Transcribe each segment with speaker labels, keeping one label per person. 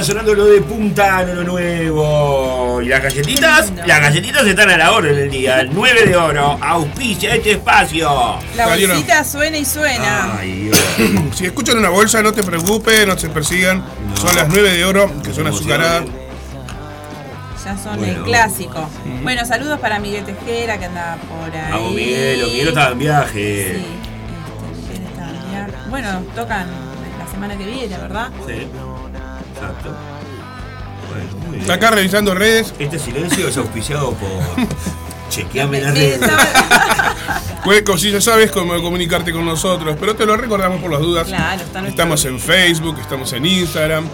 Speaker 1: está sonando lo de Puntano, lo nuevo. Y las galletitas, las galletitas están a la hora en el día. El 9 de oro, auspicia este espacio.
Speaker 2: La bolsita suena y suena.
Speaker 1: Ay, Dios.
Speaker 3: Si escuchan una bolsa, no te preocupes, no se persigan. Son las 9 de oro, que son azucaradas.
Speaker 2: Ya son
Speaker 1: Bueno.
Speaker 2: el clásico. Bueno, saludos para Miguel Tejera que anda por ahí.
Speaker 1: Vamos, Miguel, Miguel estaba en viaje.
Speaker 2: Sí, este, Miguel está en viaje. Bueno, tocan la semana que viene, ¿verdad?
Speaker 1: Sí. Exacto. Bueno, muy bien.
Speaker 3: Acá revisando redes.
Speaker 1: Este silencio es auspiciado por. Chequeame las redes.
Speaker 3: Cueco, si ya sabes cómo comunicarte con nosotros, pero te lo recordamos por las dudas.
Speaker 2: Claro, está
Speaker 3: Estamos en Facebook, estamos en Instagram,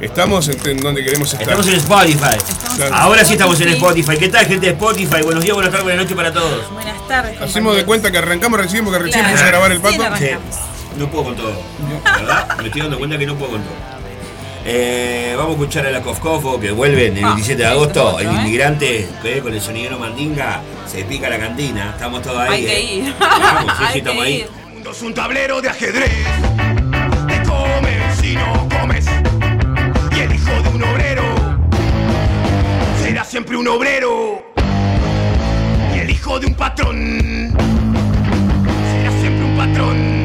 Speaker 3: estamos en, donde queremos estar.
Speaker 1: Estamos en Spotify.
Speaker 3: Claro.
Speaker 1: Ahora sí estamos en Spotify. ¿Qué tal, gente de Spotify? Buenos días, buenas tardes, buenas noches para todos.
Speaker 2: Buenas tardes.
Speaker 3: Hacemos de cuenta que arrancamos recién porque recién
Speaker 2: Claro.
Speaker 3: puse a grabar el pato.
Speaker 1: Sí, no puedo con todo. ¿Verdad? Me estoy dando cuenta que no puedo con todo. Eh, vamos a escuchar a la Cofcofo que vuelven el
Speaker 2: Ah,
Speaker 1: 17 de agosto. el
Speaker 2: ¿eh?
Speaker 1: inmigrante que con el sonidero mandinga se pica la cantina. Estamos todos ahí.
Speaker 2: Hay que
Speaker 1: eh.
Speaker 2: ir.
Speaker 1: Vamos, sí, sí,
Speaker 2: Hay que
Speaker 1: ahí.
Speaker 4: El mundo es un tablero de ajedrez. Te comes si no comes. Y el hijo de un obrero será siempre un obrero. Y el hijo de un patrón será siempre un patrón.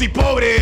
Speaker 4: y pobres.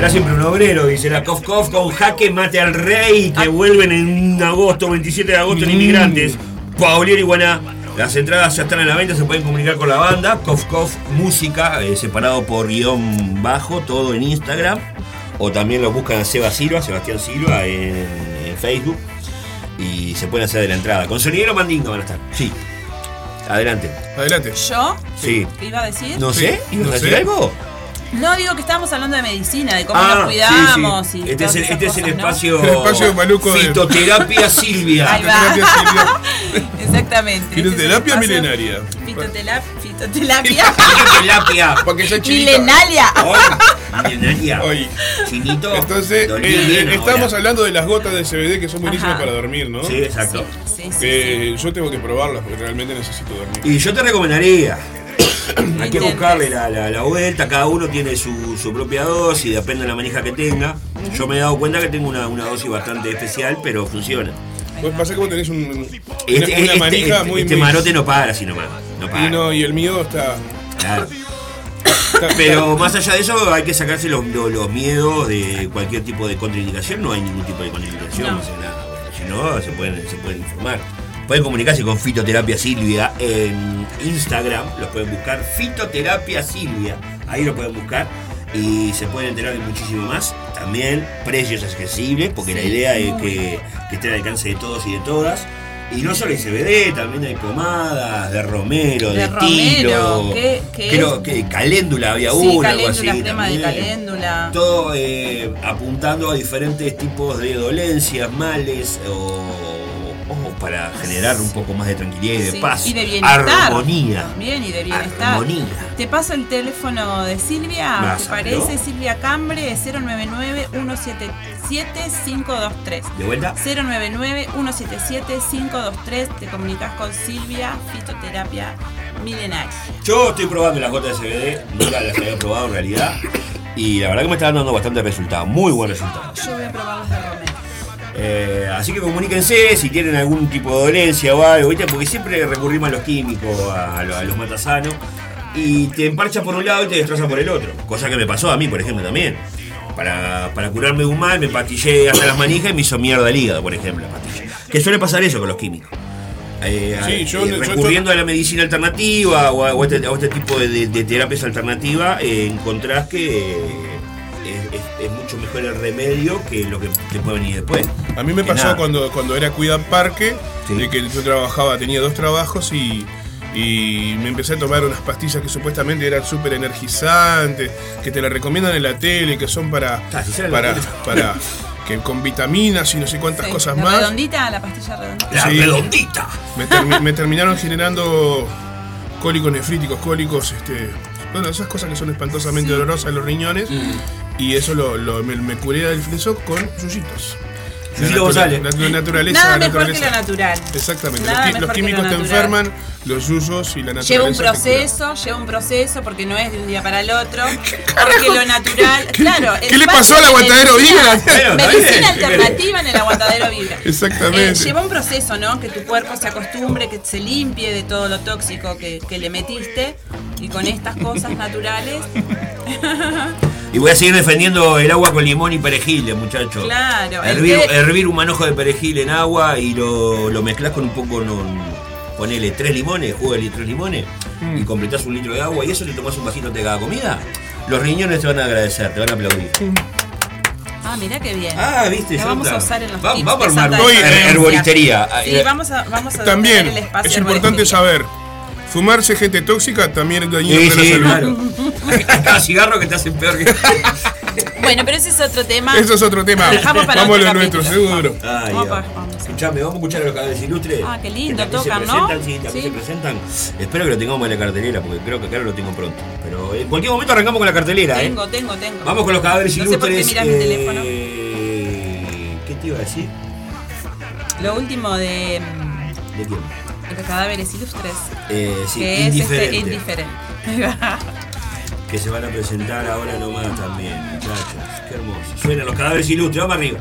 Speaker 1: Será siempre un obrero, dice la Kof Kof con jaque mate al rey que vuelven en agosto, 27 de agosto en Inmigrantes. Paulier y Guaná. Las entradas ya están a la venta, se pueden comunicar con la banda. Kof Kof Música, eh, separado por guion bajo, todo en Instagram. O también lo buscan a Seba Silva, Sebastián Silva en, en Facebook. Y se pueden hacer de la entrada. Con sonidero mandinga van a estar. Sí. Adelante.
Speaker 3: Adelante.
Speaker 2: ¿Yo?
Speaker 1: Sí.
Speaker 2: ¿Qué iba a decir?
Speaker 1: No
Speaker 3: Sí,
Speaker 1: sé, ¿ibas
Speaker 3: no
Speaker 1: a decir
Speaker 3: sé.
Speaker 1: algo?
Speaker 2: No, digo que estábamos hablando de medicina, de cómo
Speaker 1: Ah,
Speaker 2: nos cuidamos
Speaker 1: sí, sí.
Speaker 2: y
Speaker 1: Este es el, este es el espacio,
Speaker 3: El espacio maluco de-
Speaker 1: Fitoterapia Silvia.
Speaker 2: Ahí va.
Speaker 3: Fitoterapia Silvia.
Speaker 2: Exactamente.
Speaker 3: Fitoterapia
Speaker 2: Este es el
Speaker 3: milenaria.
Speaker 2: Fitotelap- Fitoterapia.
Speaker 1: Fitoterapia.
Speaker 3: Porque soy chinito.
Speaker 2: Milenaria.
Speaker 1: Hoy, milenaria.
Speaker 3: Hoy.
Speaker 1: Chinito.
Speaker 3: Entonces, eh,
Speaker 1: bien ahora.
Speaker 3: estamos hablando de las gotas de CBD que son buenísimas
Speaker 2: Ajá.
Speaker 3: para dormir, ¿no?
Speaker 1: Sí, exacto.
Speaker 2: Sí, sí, sí.
Speaker 3: Eh, yo tengo que probarlas porque realmente necesito dormir.
Speaker 1: Y yo te recomendaría. Hay que buscarle la, la- la vuelta, cada uno tiene su, su propia dosis, depende de la manija que tenga. Yo me he dado cuenta que tengo una, una dosis bastante especial, pero funciona.
Speaker 3: Pues pasa que vos tenés un, una,
Speaker 1: Este,
Speaker 3: una
Speaker 1: este-
Speaker 3: manija
Speaker 1: este-
Speaker 3: muy...
Speaker 1: este marote no para así nomás. No para.
Speaker 3: y, no, y el mío está...
Speaker 1: Claro. Pero más allá de eso, hay que sacarse los, los- los miedos de cualquier tipo de contraindicación. No hay ningún tipo de contraindicación.
Speaker 2: No.
Speaker 1: sea, nada. Si no, se pueden, se pueden informar. Pueden comunicarse con Fitoterapia Silvia en Instagram. Los pueden buscar Fitoterapia Silvia. Ahí lo pueden buscar. Y se pueden enterar de muchísimo más. También precios accesibles, porque la idea es que, que esté al alcance de todos y de todas. Y no solo hay CBD, también hay pomadas de romero, de,
Speaker 2: De romero,
Speaker 1: tilo.
Speaker 2: que
Speaker 1: creo que caléndula había
Speaker 2: Sí,
Speaker 1: una, algo así.
Speaker 2: crema de
Speaker 1: también.
Speaker 2: caléndula.
Speaker 1: Todo eh, apuntando a diferentes tipos de dolencias, males o para generar un poco más de tranquilidad y de
Speaker 2: Sí,
Speaker 1: paz.
Speaker 2: y de bienestar.
Speaker 1: Armonía.
Speaker 2: También y de bienestar.
Speaker 1: Armonía.
Speaker 2: Te paso el teléfono de Silvia, ¿te parece? Silvia Cambre, 099-177-523.
Speaker 1: ¿De vuelta?
Speaker 2: 099-177-523. Te comunicas con Silvia, fitoterapia milenaria.
Speaker 1: Yo estoy probando las gotas de CBD, nunca las había probado en realidad. Y la verdad que me están dando bastante resultados, muy buenos resultados.
Speaker 2: Yo voy a probar los de Romero.
Speaker 1: Eh, así que comuníquense si tienen algún tipo de dolencia o algo, ¿viste? Porque siempre recurrimos a los químicos, a, lo- a los matasanos, y te emparcha por un lado y te destroza por el otro. Cosa que me pasó a mí, por ejemplo, también. Para, para curarme de un mal, me pastillé hasta las manijas y me hizo mierda el hígado, por ejemplo. Que suele pasar eso con los químicos. Eh,
Speaker 3: Sí,
Speaker 1: eh,
Speaker 3: yo- yo-
Speaker 1: recurriendo a la medicina alternativa o a, o a este, a este tipo de, de- de terapias alternativas, encontrás que es, mucho mejor el remedio que lo que te puede venir después.
Speaker 3: A mí me
Speaker 1: Que
Speaker 3: pasó
Speaker 1: nada.
Speaker 3: cuando, cuando era Cuida Parque,
Speaker 1: Sí.
Speaker 3: de que yo trabajaba, tenía dos trabajos y, y me empecé a tomar unas pastillas que supuestamente eran súper energizantes, que te las recomiendan en la tele, que son para,
Speaker 1: Ah, la
Speaker 3: para, que con vitaminas y no sé cuántas
Speaker 2: Sí,
Speaker 3: cosas
Speaker 2: la
Speaker 3: más.
Speaker 2: redondita, la pastilla redondita.
Speaker 1: La
Speaker 3: Sí.
Speaker 1: redondita.
Speaker 3: Me, termi- me terminaron generando cólicos nefríticos, cólicos, este, bueno, esas cosas que son espantosamente dolorosas en los riñones.
Speaker 1: Mm.
Speaker 3: Y eso lo, lo- me, me curé del friso con yuyitos. Natura-
Speaker 1: González.
Speaker 3: la- la naturaleza,
Speaker 2: Nada
Speaker 3: la
Speaker 2: mejor que
Speaker 3: naturaleza.
Speaker 2: lo natural.
Speaker 3: Exactamente.
Speaker 2: Nada
Speaker 3: los, qui-
Speaker 2: mejor
Speaker 3: los
Speaker 2: que lo
Speaker 3: químicos te
Speaker 2: natural.
Speaker 3: enferman, los yuyos y la naturaleza.
Speaker 2: Lleva un proceso, lleva un proceso porque no es de un día para el otro. Porque lo natural, claro.
Speaker 3: qué le pasó al
Speaker 2: de
Speaker 3: aguantadero Vibra?
Speaker 2: Medicina alternativa en el aguantadero Vibra.
Speaker 3: Exactamente.
Speaker 2: Eh, lleva un proceso, ¿no? Que tu cuerpo se acostumbre, que se limpie de todo lo tóxico que, que le metiste. Y con estas cosas naturales,
Speaker 1: Y voy a seguir defendiendo el agua con limón y perejil, muchachos.
Speaker 2: Claro,
Speaker 1: Hervir, hervir un manojo de perejil en agua y lo, lo mezclas con un poco, no, ponele tres limones, jugo de tres limones,
Speaker 3: Mm.
Speaker 1: y completás un litro de agua y eso te tomas un vasito de cada comida. Los riñones te van a agradecer, te van a aplaudir.
Speaker 2: ah, mirá qué bien.
Speaker 1: Ah, viste,
Speaker 2: Lo
Speaker 1: ya
Speaker 2: vamos a usar en los
Speaker 1: Va-
Speaker 2: tips
Speaker 1: vamos a armar
Speaker 3: Hoy,
Speaker 1: herboristería.
Speaker 2: Sí,
Speaker 1: Eh,
Speaker 2: vamos a, vamos a
Speaker 3: También
Speaker 2: el espacio
Speaker 3: es importante saber, fumarse gente tóxica también es dañino
Speaker 1: Sí,
Speaker 3: para
Speaker 1: sí,
Speaker 3: la salud.
Speaker 1: claro. Cada cigarro que te hacen peor que.
Speaker 2: Bueno, pero ese es otro tema.
Speaker 3: Eso es otro tema.
Speaker 2: Dejamos para
Speaker 3: Vamos a nuestro, seguro.
Speaker 1: Ay,
Speaker 2: Vamos, vamos.
Speaker 1: Escuchame, vamos a escuchar a los cadáveres ilustres.
Speaker 2: Ah, qué lindo,
Speaker 1: Que
Speaker 2: tocan,
Speaker 1: se
Speaker 2: ¿no?
Speaker 1: presentan, Sí, también
Speaker 2: Sí.
Speaker 1: se presentan. Espero que lo tengamos en la cartelera, porque creo que acá lo tengo pronto. Pero en cualquier momento arrancamos con la cartelera,
Speaker 2: Tengo,
Speaker 1: ¿eh?
Speaker 2: tengo, tengo.
Speaker 1: Vamos con los cadáveres
Speaker 2: No sé por qué
Speaker 1: ilustres.
Speaker 2: miras mi teléfono.
Speaker 1: eh, ¿Qué te iba a decir?
Speaker 2: Lo último de, mm,
Speaker 1: ¿De quién?
Speaker 2: Cadáveres ilustres,
Speaker 1: Eh, sí,
Speaker 2: que es este
Speaker 1: indiferente.
Speaker 2: indiferente.
Speaker 1: que se van a presentar ahora nomás también, muchachos. Qué hermoso. Suenan los cadáveres ilustres, vamos arriba.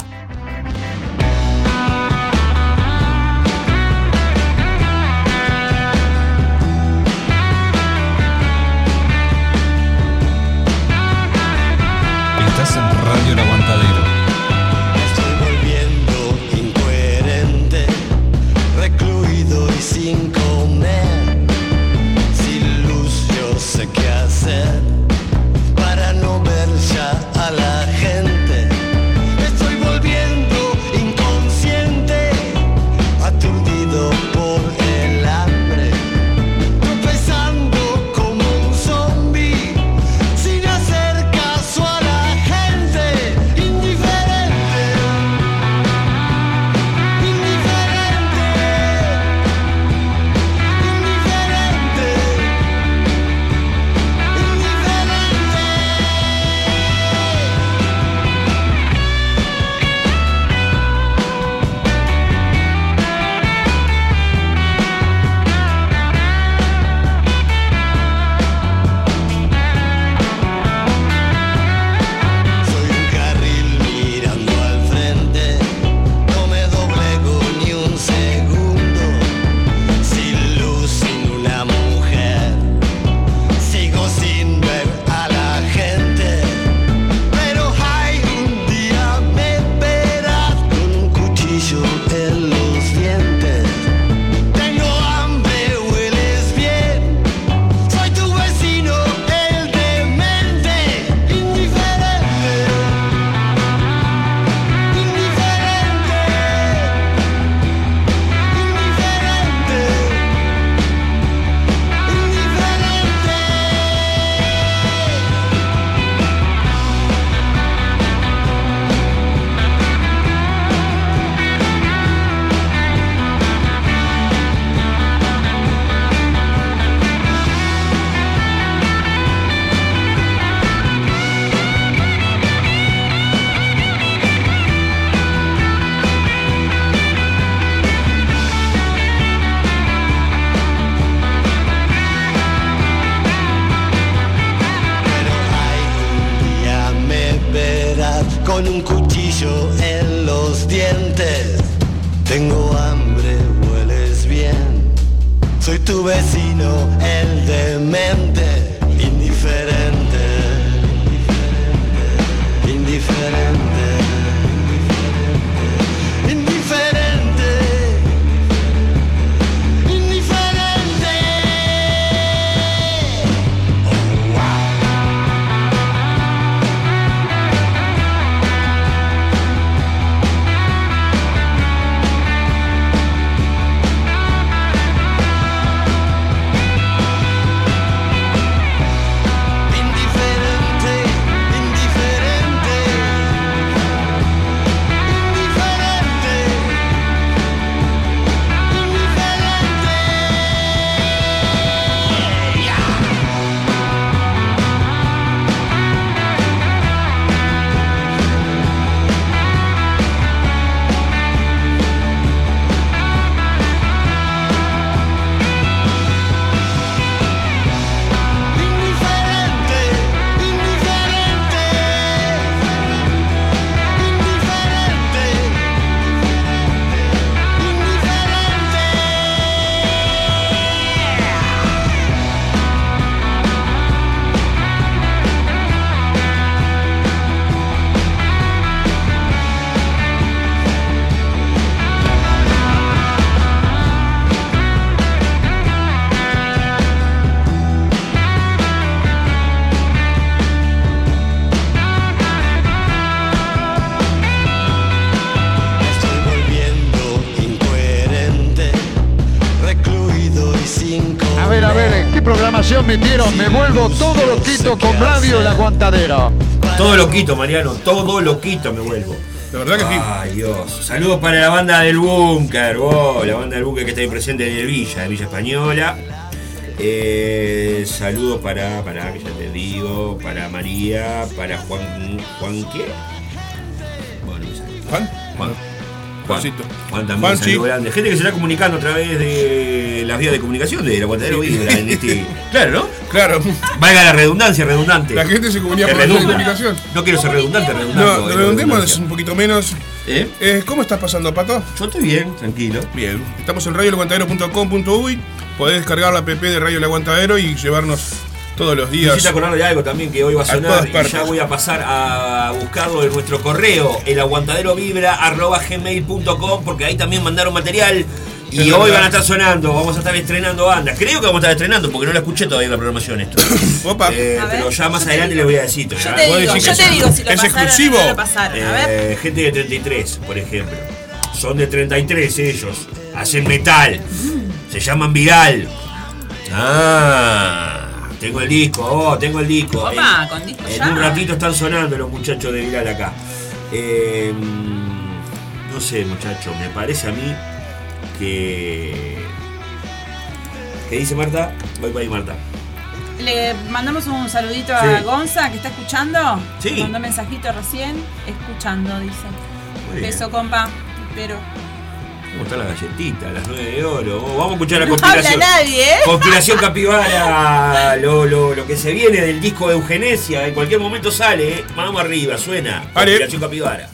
Speaker 5: Metieron? Me vuelvo todo loquito con Radio El Aguantadero.
Speaker 1: Todo loquito, Mariano, todo loquito me vuelvo.
Speaker 3: La verdad que sí.
Speaker 1: Ay, Dios. Saludos para la banda del Búnker, vos, la banda del Búnker que está ahí presente en el Villa, de Villa Española. Eh, saludos para, para, que ya te digo, para María, para Juan, ¿Juan qué? Bueno, no.
Speaker 3: Juan.
Speaker 1: Juan. Juan.
Speaker 3: Juancito.
Speaker 1: Juan también, saludo grande. Gente que se está comunicando a través de las vías de comunicación de la Aguantadero Vibra en este. Claro, ¿no?
Speaker 3: Claro.
Speaker 1: Valga la redundancia, redundante.
Speaker 3: La gente se comunica por la
Speaker 1: redunda.
Speaker 3: comunicación.
Speaker 1: No quiero ser redundante, redundante.
Speaker 3: No, redondemos un poquito menos.
Speaker 1: ¿Eh?
Speaker 3: Eh, ¿Cómo estás pasando, Pato?
Speaker 1: Yo estoy bien, tranquilo.
Speaker 3: Bien. Estamos en radioelaguantadero.com.uy. Podés descargar la app de Radio El Aguantadero y llevarnos todos los días.
Speaker 1: Necesito acordar de algo también que hoy va a sonar y ya voy a pasar a buscarlo en nuestro correo, elaguantaderovibra.gmail.com porque ahí también mandaron material y
Speaker 3: Es
Speaker 1: hoy
Speaker 3: verdad.
Speaker 1: van a estar sonando, vamos a estar estrenando bandas. Creo que vamos a estar estrenando porque no la escuché todavía en la programación esto.
Speaker 3: Opa.
Speaker 1: Eh,
Speaker 2: A ver,
Speaker 1: pero ya más adelante les voy a decir.
Speaker 2: Yo te digo, te
Speaker 3: es-
Speaker 2: digo si lo
Speaker 3: es
Speaker 2: pasaron
Speaker 3: exclusivo.
Speaker 2: no lo pasaron. A ver.
Speaker 1: Eh, gente de 33, por ejemplo. Son de 33 ellos. Hacen metal. Se llaman Viral. Ah, tengo el disco, oh, tengo el disco.
Speaker 2: Opa,
Speaker 1: En-
Speaker 2: con disco
Speaker 1: En
Speaker 2: ya.
Speaker 1: un ratito están sonando los muchachos de Viral acá. Eh, no sé, muchachos, me parece a mí que. ¿Qué dice Marta? Voy para ahí, Marta.
Speaker 2: Le mandamos un saludito a
Speaker 1: Sí.
Speaker 2: Gonza que está escuchando.
Speaker 1: Sí.
Speaker 2: Mandó mensajito recién. Escuchando, dice.
Speaker 1: Muy bien.
Speaker 2: Beso, compa. Pero.
Speaker 1: ¿Cómo está la galletita? Las 9 de oro. Vamos a escuchar la
Speaker 2: No
Speaker 1: conspiración.
Speaker 2: habla nadie, ¿eh?
Speaker 1: Conspiración Capibara. Lo, lo, lo que se viene del disco de Eugenesia. En cualquier momento sale. ¿eh? Vamos arriba, suena.
Speaker 3: Vale.
Speaker 1: Conspiración Capibara.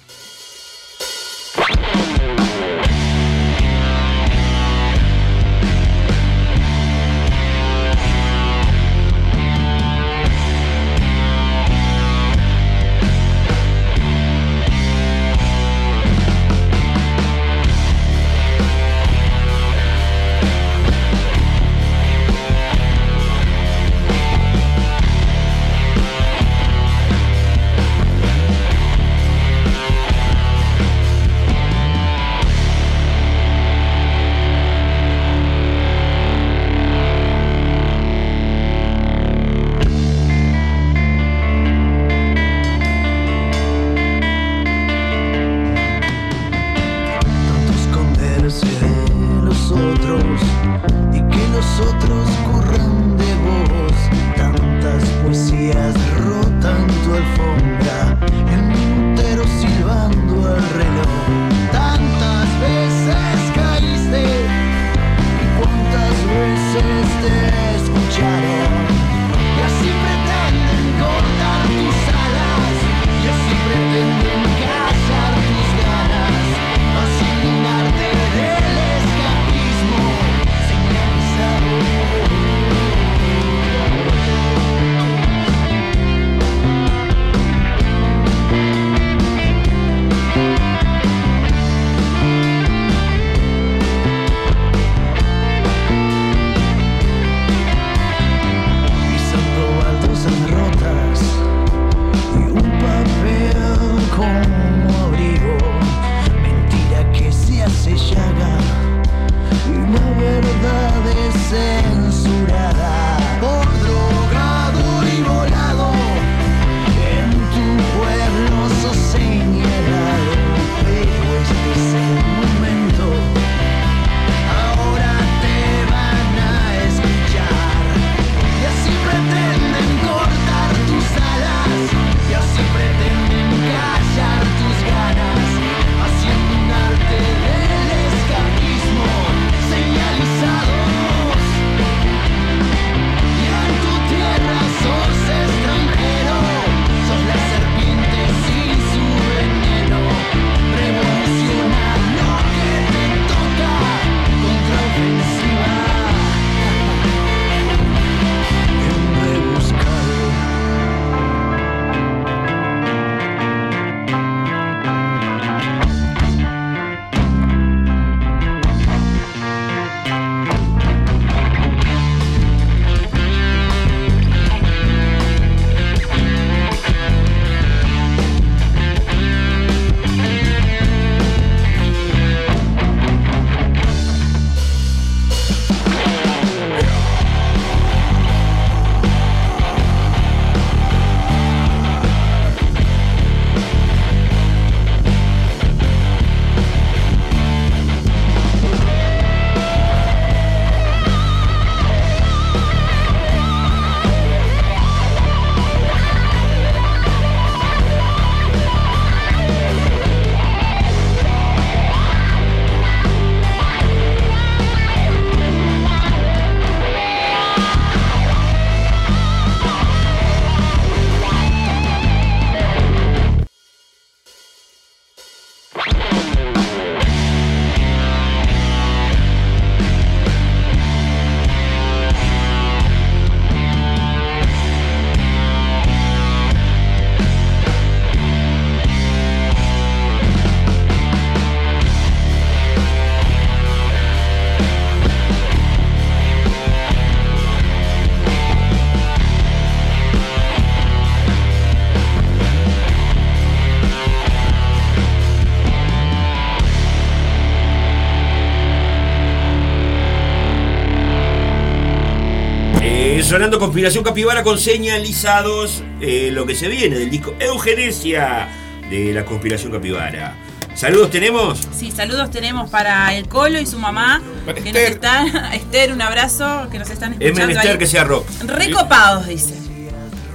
Speaker 1: Sonando Conspiración Capibara con señalizados eh, lo que se viene del disco Eugenesia de la Conspiración Capibara. Saludos tenemos.
Speaker 2: Sí, saludos tenemos para el Colo y su mamá.
Speaker 3: Para
Speaker 2: que
Speaker 3: Esther.
Speaker 2: nos están. Esther, un abrazo, que nos están
Speaker 1: Es
Speaker 2: escuchando.
Speaker 1: menester
Speaker 2: ahí.
Speaker 1: que sea rock.
Speaker 2: Recopados, dice.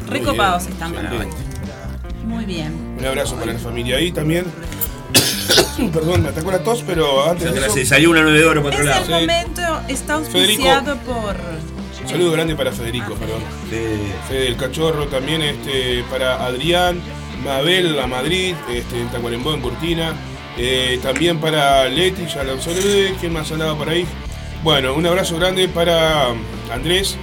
Speaker 2: Recopados están para hoy. Muy bien.
Speaker 3: Un abrazo para la familia ahí también. Perdón, me atacó la tos, pero antes
Speaker 1: Ya
Speaker 3: de
Speaker 1: te
Speaker 3: eso,
Speaker 1: Se salió una 9 de oro para
Speaker 2: Es
Speaker 1: otro
Speaker 2: el
Speaker 1: lado.
Speaker 3: Sí.
Speaker 2: momento, está
Speaker 3: Federico.
Speaker 2: auspiciado por.
Speaker 3: Un saludo grande para Federico, perdón. Fede del Cachorro también, este, para Adrián, Mabel, la Madrid, este, en Tacuarembó, en Cortina. Eh, también para Leti, ya lo saludé. ¿Quién más andaba por ahí? Bueno, un abrazo grande para Andrés,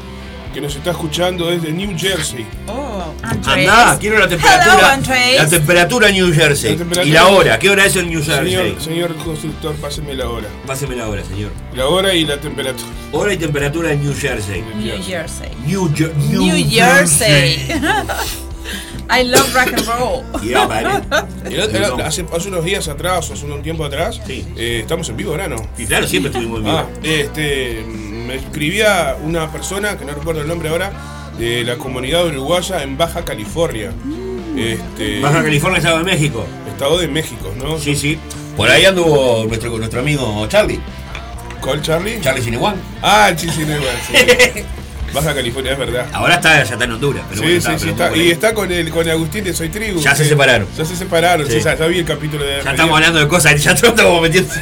Speaker 3: que nos está escuchando desde New Jersey.
Speaker 2: Oh.
Speaker 1: Andá, quiero la
Speaker 2: Hello,
Speaker 1: temperatura.
Speaker 2: Andrés.
Speaker 1: La temperatura en New Jersey.
Speaker 3: La temperatura-
Speaker 1: Y la hora, ¿qué hora es en New Jersey?
Speaker 3: Señor, señor constructor, páseme la hora.
Speaker 1: Páseme la hora, señor.
Speaker 3: La hora y la temperatura.
Speaker 1: Hora y temperatura en New Jersey.
Speaker 2: New Jersey.
Speaker 1: New, Jer-
Speaker 2: New Jersey. I love rock and roll.
Speaker 1: Yeah, vale.
Speaker 3: El hace, hace unos días atrás, o hace un tiempo atrás,
Speaker 1: Sí.
Speaker 3: eh, estamos en vivo ahora, ¿no?
Speaker 1: Y claro, siempre estuvimos bien.
Speaker 3: Ah, este, me escribía una persona, que no recuerdo el nombre ahora, de la comunidad uruguaya en Baja California. Este,
Speaker 1: Baja California, Estado de México.
Speaker 3: Estado de México, ¿no?
Speaker 1: Sí, sí. Por ahí anduvo nuestro, nuestro amigo Charlie.
Speaker 3: ¿Cuál, Charlie?
Speaker 1: Charlie Cinewan.
Speaker 3: Ah, el Chisinegua, sí. Baja California, es verdad.
Speaker 1: Ahora está, ya está en Honduras. Pero
Speaker 3: Sí,
Speaker 1: bueno,
Speaker 3: sí, sí,
Speaker 1: pero
Speaker 3: está. Y está con el con Agustín de Soy Tribu.
Speaker 1: Ya se separaron.
Speaker 3: Ya se separaron,
Speaker 1: Sí.
Speaker 3: sí, ya, ya vi el capítulo de
Speaker 1: Ya estamos hablando de cosas, ya estamos metiendo.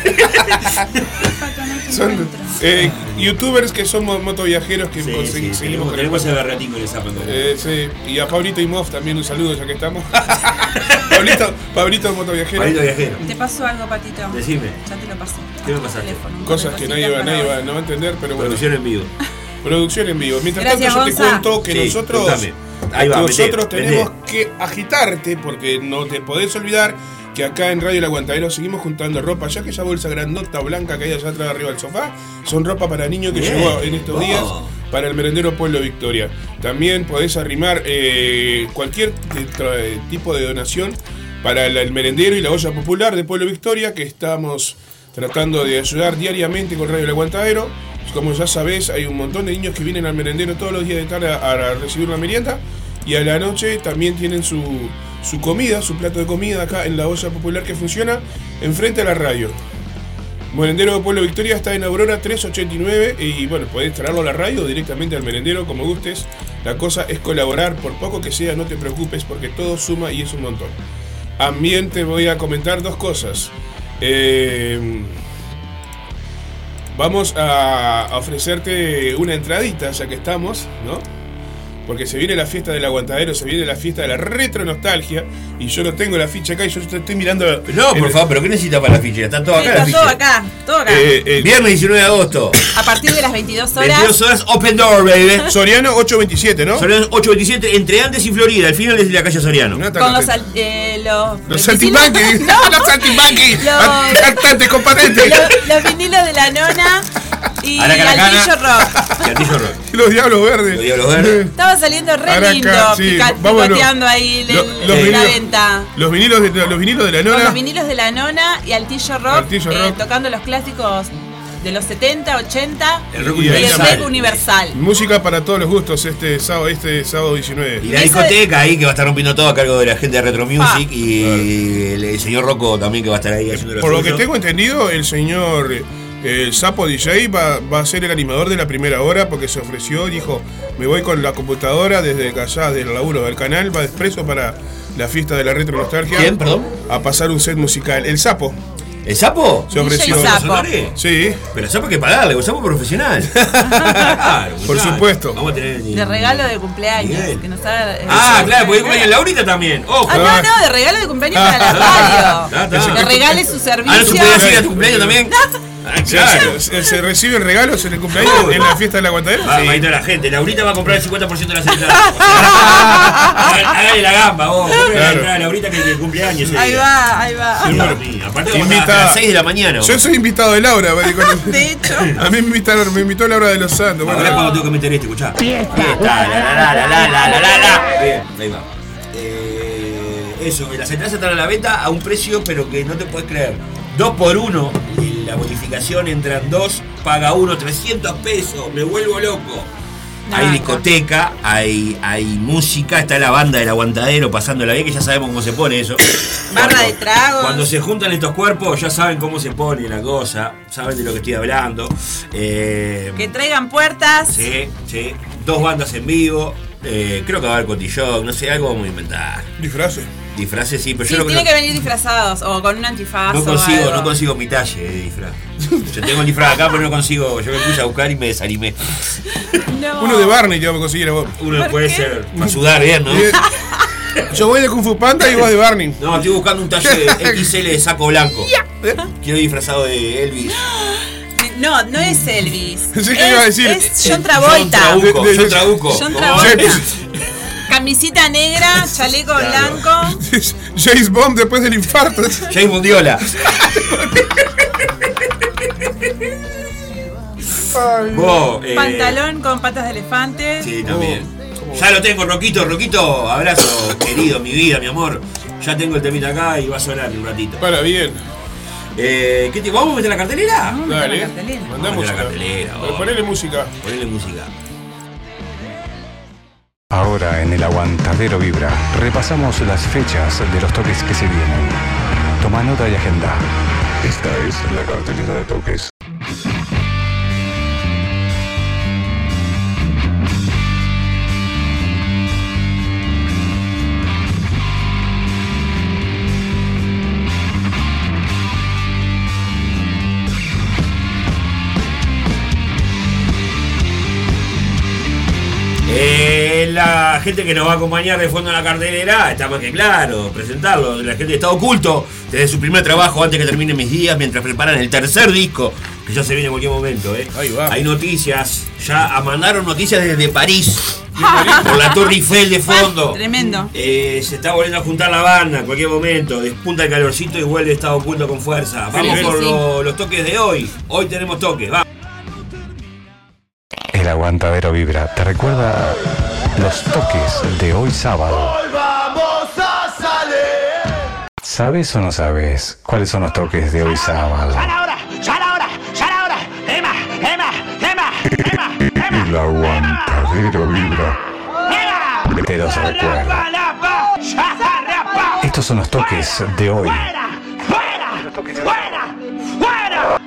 Speaker 3: Son eh, youtubers que son mo- motoviajeros que
Speaker 1: Sí, sí,
Speaker 3: seguimos
Speaker 1: tenemos,
Speaker 3: con el
Speaker 1: tenemos en esa.
Speaker 3: Eh, sí. Y a Pablito y Moff también un saludo ya que estamos. Pablito, Pablito el motoviajero.
Speaker 1: Palito viajero.
Speaker 2: ¿Te pasó algo, Patito?
Speaker 1: Decime.
Speaker 2: Ya te lo pasé.
Speaker 1: ¿Qué me pasaste?
Speaker 2: Teléfono,
Speaker 3: Cosas que nadie va, nadie va, no va a entender, pero bueno.
Speaker 1: Producción en vivo.
Speaker 3: Producción en vivo. Mientras
Speaker 2: Gracias,
Speaker 3: tanto, yo te
Speaker 2: Gonza.
Speaker 3: cuento que
Speaker 1: Sí,
Speaker 3: nosotros,
Speaker 1: contame. Ahí va,
Speaker 3: nosotros
Speaker 1: meté,
Speaker 3: tenemos que agitarte porque no te podés olvidar que acá en Radio El Aguantadero seguimos juntando ropa, ya que esa bolsa grandota blanca que hay allá atrás arriba del sofá son ropa para niños que
Speaker 1: Bien.
Speaker 3: llegó en estos
Speaker 1: Oh.
Speaker 3: días para el merendero Pueblo Victoria. También podés arrimar eh, cualquier t- tra- tipo de donación para el, el merendero y la olla popular de Pueblo Victoria que estamos tratando de ayudar diariamente con Radio El Aguantadero. Como ya sabés, hay un montón de niños que vienen al merendero todos los días de tarde a, recibir una merienda y a la noche también tienen su, su comida, su plato de comida acá en la olla popular que funciona enfrente a la radio. Merendero de Pueblo Victoria está en Aurora 389 y bueno, podés traerlo a la radio directamente al merendero como gustes. La cosa es colaborar, por poco que sea, no te preocupes porque todo suma y es un montón. También te voy a comentar dos cosas. Eh, vamos a ofrecerte una entradita ya que estamos, ¿no? Porque se viene la fiesta del aguantadero, se viene la fiesta de la retro nostalgia y yo no tengo la ficha acá y yo estoy estoy mirando...
Speaker 1: No, por
Speaker 3: el-
Speaker 1: favor, pero ¿qué necesita para la ficha? Está todo
Speaker 2: Sí,
Speaker 1: acá la
Speaker 2: está todo
Speaker 1: ficha.
Speaker 2: acá, todo acá.
Speaker 3: Eh, eh,
Speaker 1: Viernes 19 de agosto.
Speaker 2: A partir de las 22 horas.
Speaker 1: 22 horas, Open Door, baby.
Speaker 3: Soriano 827, ¿no?
Speaker 1: Soriano 827 entre Andes y Florida, al final es la calle Soriano.
Speaker 3: No,
Speaker 2: Con los, al- eh, los,
Speaker 3: Los
Speaker 2: vecinos-
Speaker 3: saltimbanquis,
Speaker 2: No,
Speaker 3: los saltimbanquis,
Speaker 2: Los-
Speaker 3: cantantes con patente,
Speaker 2: los, los vinilos de la nona y. Altillo Rock.
Speaker 1: Gatillo Rock.
Speaker 3: los diablos verdes.
Speaker 1: Los Diablos Verdes.
Speaker 2: Estaba saliendo re
Speaker 3: Araca,
Speaker 2: lindo,
Speaker 3: sí,
Speaker 2: pica- picoteando ahí
Speaker 3: Lo-
Speaker 2: el-
Speaker 3: los
Speaker 2: la
Speaker 3: vinilos-
Speaker 2: venta.
Speaker 3: Los vinilos de, los vinilos de la
Speaker 2: Con
Speaker 3: nona.
Speaker 2: los vinilos de la nona y Altillo Rock,
Speaker 3: Altillo
Speaker 2: eh,
Speaker 3: Rock.
Speaker 2: tocando los clásicos de los 70, 80
Speaker 1: El rock
Speaker 3: Y
Speaker 2: y el
Speaker 1: universal.
Speaker 2: rock universal.
Speaker 3: Música para todos los gustos este sábado, este sábado 19.
Speaker 1: Y la discoteca ahí que va a estar rompiendo todo a cargo de la gente de Retro Music
Speaker 2: Ah.
Speaker 1: y el, el señor Rocco también que va a estar ahí haciendo
Speaker 3: Por lo que tengo entendido, el señor eh, Sapo DJ va, va a ser el animador de la primera hora porque se ofreció, dijo, me voy con la computadora desde allá del laburo del canal, va de expreso para la fiesta de la retro nostalgia.
Speaker 1: ¿Quién, perdón?
Speaker 3: A pasar un set musical. El Sapo.
Speaker 1: ¿El sapo?
Speaker 3: Se ofreció.
Speaker 2: DJ Sapo.
Speaker 1: ¿Sonore?
Speaker 3: Sí.
Speaker 1: Pero el sapo hay que pagarle, un sapo profesional. Claro,
Speaker 3: Por supuesto.
Speaker 1: Vamos a tener.
Speaker 2: De regalo de cumpleaños.
Speaker 1: Bien.
Speaker 2: Que nos haga, eh,
Speaker 1: Ah, claro, porque cumpleaños Laurita también. Ojo.
Speaker 2: Ah, no, no, de regalo de cumpleaños para la
Speaker 1: Ah,
Speaker 2: radio.
Speaker 1: está.
Speaker 2: Que regale su
Speaker 1: Ah, ¿no
Speaker 2: servicio.
Speaker 1: puede decir a tu cumpleaños también? Ah, claro.
Speaker 3: ¿Se, ¿Se, recibe el regalo en el cumpleaños en la fiesta de la guantadera?
Speaker 1: Va, ah,
Speaker 3: sí.
Speaker 1: la gente. Laurita va a comprar el 50% de las entradas. Hágale la gamba, vos.
Speaker 3: Claro.
Speaker 1: La Laurita que el cumpleaños.
Speaker 2: Ahí va, ahí va.
Speaker 1: Sí,
Speaker 3: bueno,
Speaker 1: aparte
Speaker 3: invita...
Speaker 1: a las 6 de la mañana. Vos.
Speaker 3: Yo soy invitado de Laura.
Speaker 2: de hecho.
Speaker 3: A mí me invitaron, me invitó Laura de los Santos. Bueno,
Speaker 1: Ahora cuando tengo que meter este, escuchá. Fiesta. La, la, la, la, la, la, la, Bien, ahí va. Eh, eso, las entradas están a la venta a un precio, pero que no te puedes creer. Dos por uno. Y la bonificación entran dos, paga uno 300 pesos. Me vuelvo loco. Hay discoteca, hay, hay música, está la banda del aguantadero pasándola bien, que ya sabemos cómo se pone eso.
Speaker 2: Barra de tragos.
Speaker 1: Cuando se juntan estos cuerpos, ya saben cómo se pone la cosa, saben de lo que estoy hablando. Eh,
Speaker 2: Que traigan puertas.
Speaker 1: Sí, sí. Dos bandas en vivo. eh, creo que va a haber cotillón, no sé, algo vamos a inventar.
Speaker 3: Disfraces.
Speaker 1: Disfraces sí, pero
Speaker 2: Sí,
Speaker 1: yo no,
Speaker 2: tiene
Speaker 1: no-
Speaker 2: que venir disfrazados o con un antifaz
Speaker 1: no
Speaker 2: o
Speaker 1: consigo,
Speaker 2: algo.
Speaker 1: no consigo mi talle de disfraz. Yo tengo el disfraz acá, pero no consigo. Yo me puse a buscar y me desanimé.
Speaker 2: No.
Speaker 3: Uno de Barney te vamos a conseguir a vos.
Speaker 1: Uno
Speaker 2: ¿Por
Speaker 1: puede
Speaker 2: qué?
Speaker 1: ser para sudar bien, ¿no?
Speaker 3: Eh, Yo voy de Kung Fu Panda y vos de Barney.
Speaker 1: No, estoy buscando un talle XL de saco blanco.
Speaker 3: ¿Eh?
Speaker 1: Quiero disfrazado de Elvis.
Speaker 2: No, no es Elvis.
Speaker 3: Que
Speaker 2: es,
Speaker 3: iba a decir-
Speaker 2: es John
Speaker 1: John
Speaker 2: Travolta.
Speaker 1: Trabuco,
Speaker 3: De- de-
Speaker 1: John Trabuco.
Speaker 2: John Travolta. Camisita negra, chaleco
Speaker 1: Claro.
Speaker 2: blanco.
Speaker 3: James Bond después del infarto.
Speaker 1: James Mundiola. Vos, eh,
Speaker 2: Pantalón con patas de elefante.
Speaker 1: Sí, también. Ya lo tengo, Roquito, Roquito, abrazo, querido, mi vida, mi amor. Ya tengo el temita acá y va a sonar un ratito.
Speaker 3: Para bien.
Speaker 1: Eh, ¿qué te, ¿Vamos a meter la cartelera?
Speaker 2: Vamos a meter
Speaker 3: Dale.
Speaker 2: la cartelera.
Speaker 1: A
Speaker 3: música.
Speaker 1: la cartelera.
Speaker 3: Ponele música.
Speaker 1: Ponele música.
Speaker 6: Ahora en el Aguantadero Vibra repasamos las fechas de los toques que se vienen. Toma nota y agenda. Esta es la cartelera de toques.
Speaker 1: La gente que nos va a acompañar de fondo en la cartelera, está más que claro, presentarlo. La gente está oculto desde su primer trabajo antes que terminen mis días, mientras preparan el tercer disco, que ya se viene en cualquier momento. ¿eh?
Speaker 3: Ahí va.
Speaker 1: Hay noticias, ya mandaron noticias desde París, por la Torre Eiffel de fondo.
Speaker 2: Tremendo.
Speaker 1: Eh, se está volviendo a juntar la banda en cualquier momento. Despunta el calorcito y vuelve estado oculto con fuerza. Vamos
Speaker 2: sí,
Speaker 1: por
Speaker 2: sí.
Speaker 1: los toques de hoy. Hoy tenemos toques. Vamos.
Speaker 6: El Aguantadero Vibra te recuerda los toques de hoy sábado.
Speaker 4: Hoy vamos a salir.
Speaker 6: ¿Sabes o no sabes cuáles son los toques de hoy sábado?
Speaker 4: ahora! ¡Ya la hora! ¡Ya la hora! ¡Emma! ¡Emma! ¡Emma! ¡Emma! ¡Emma!
Speaker 6: El Aguantadero Vibra te los recuerda.
Speaker 4: ¡Rapa! ¡Ya rapa!
Speaker 6: Estos son los toques de hoy.
Speaker 4: ¡Fuera! ¡Fuera! ¡Fuera! ¡Fuera!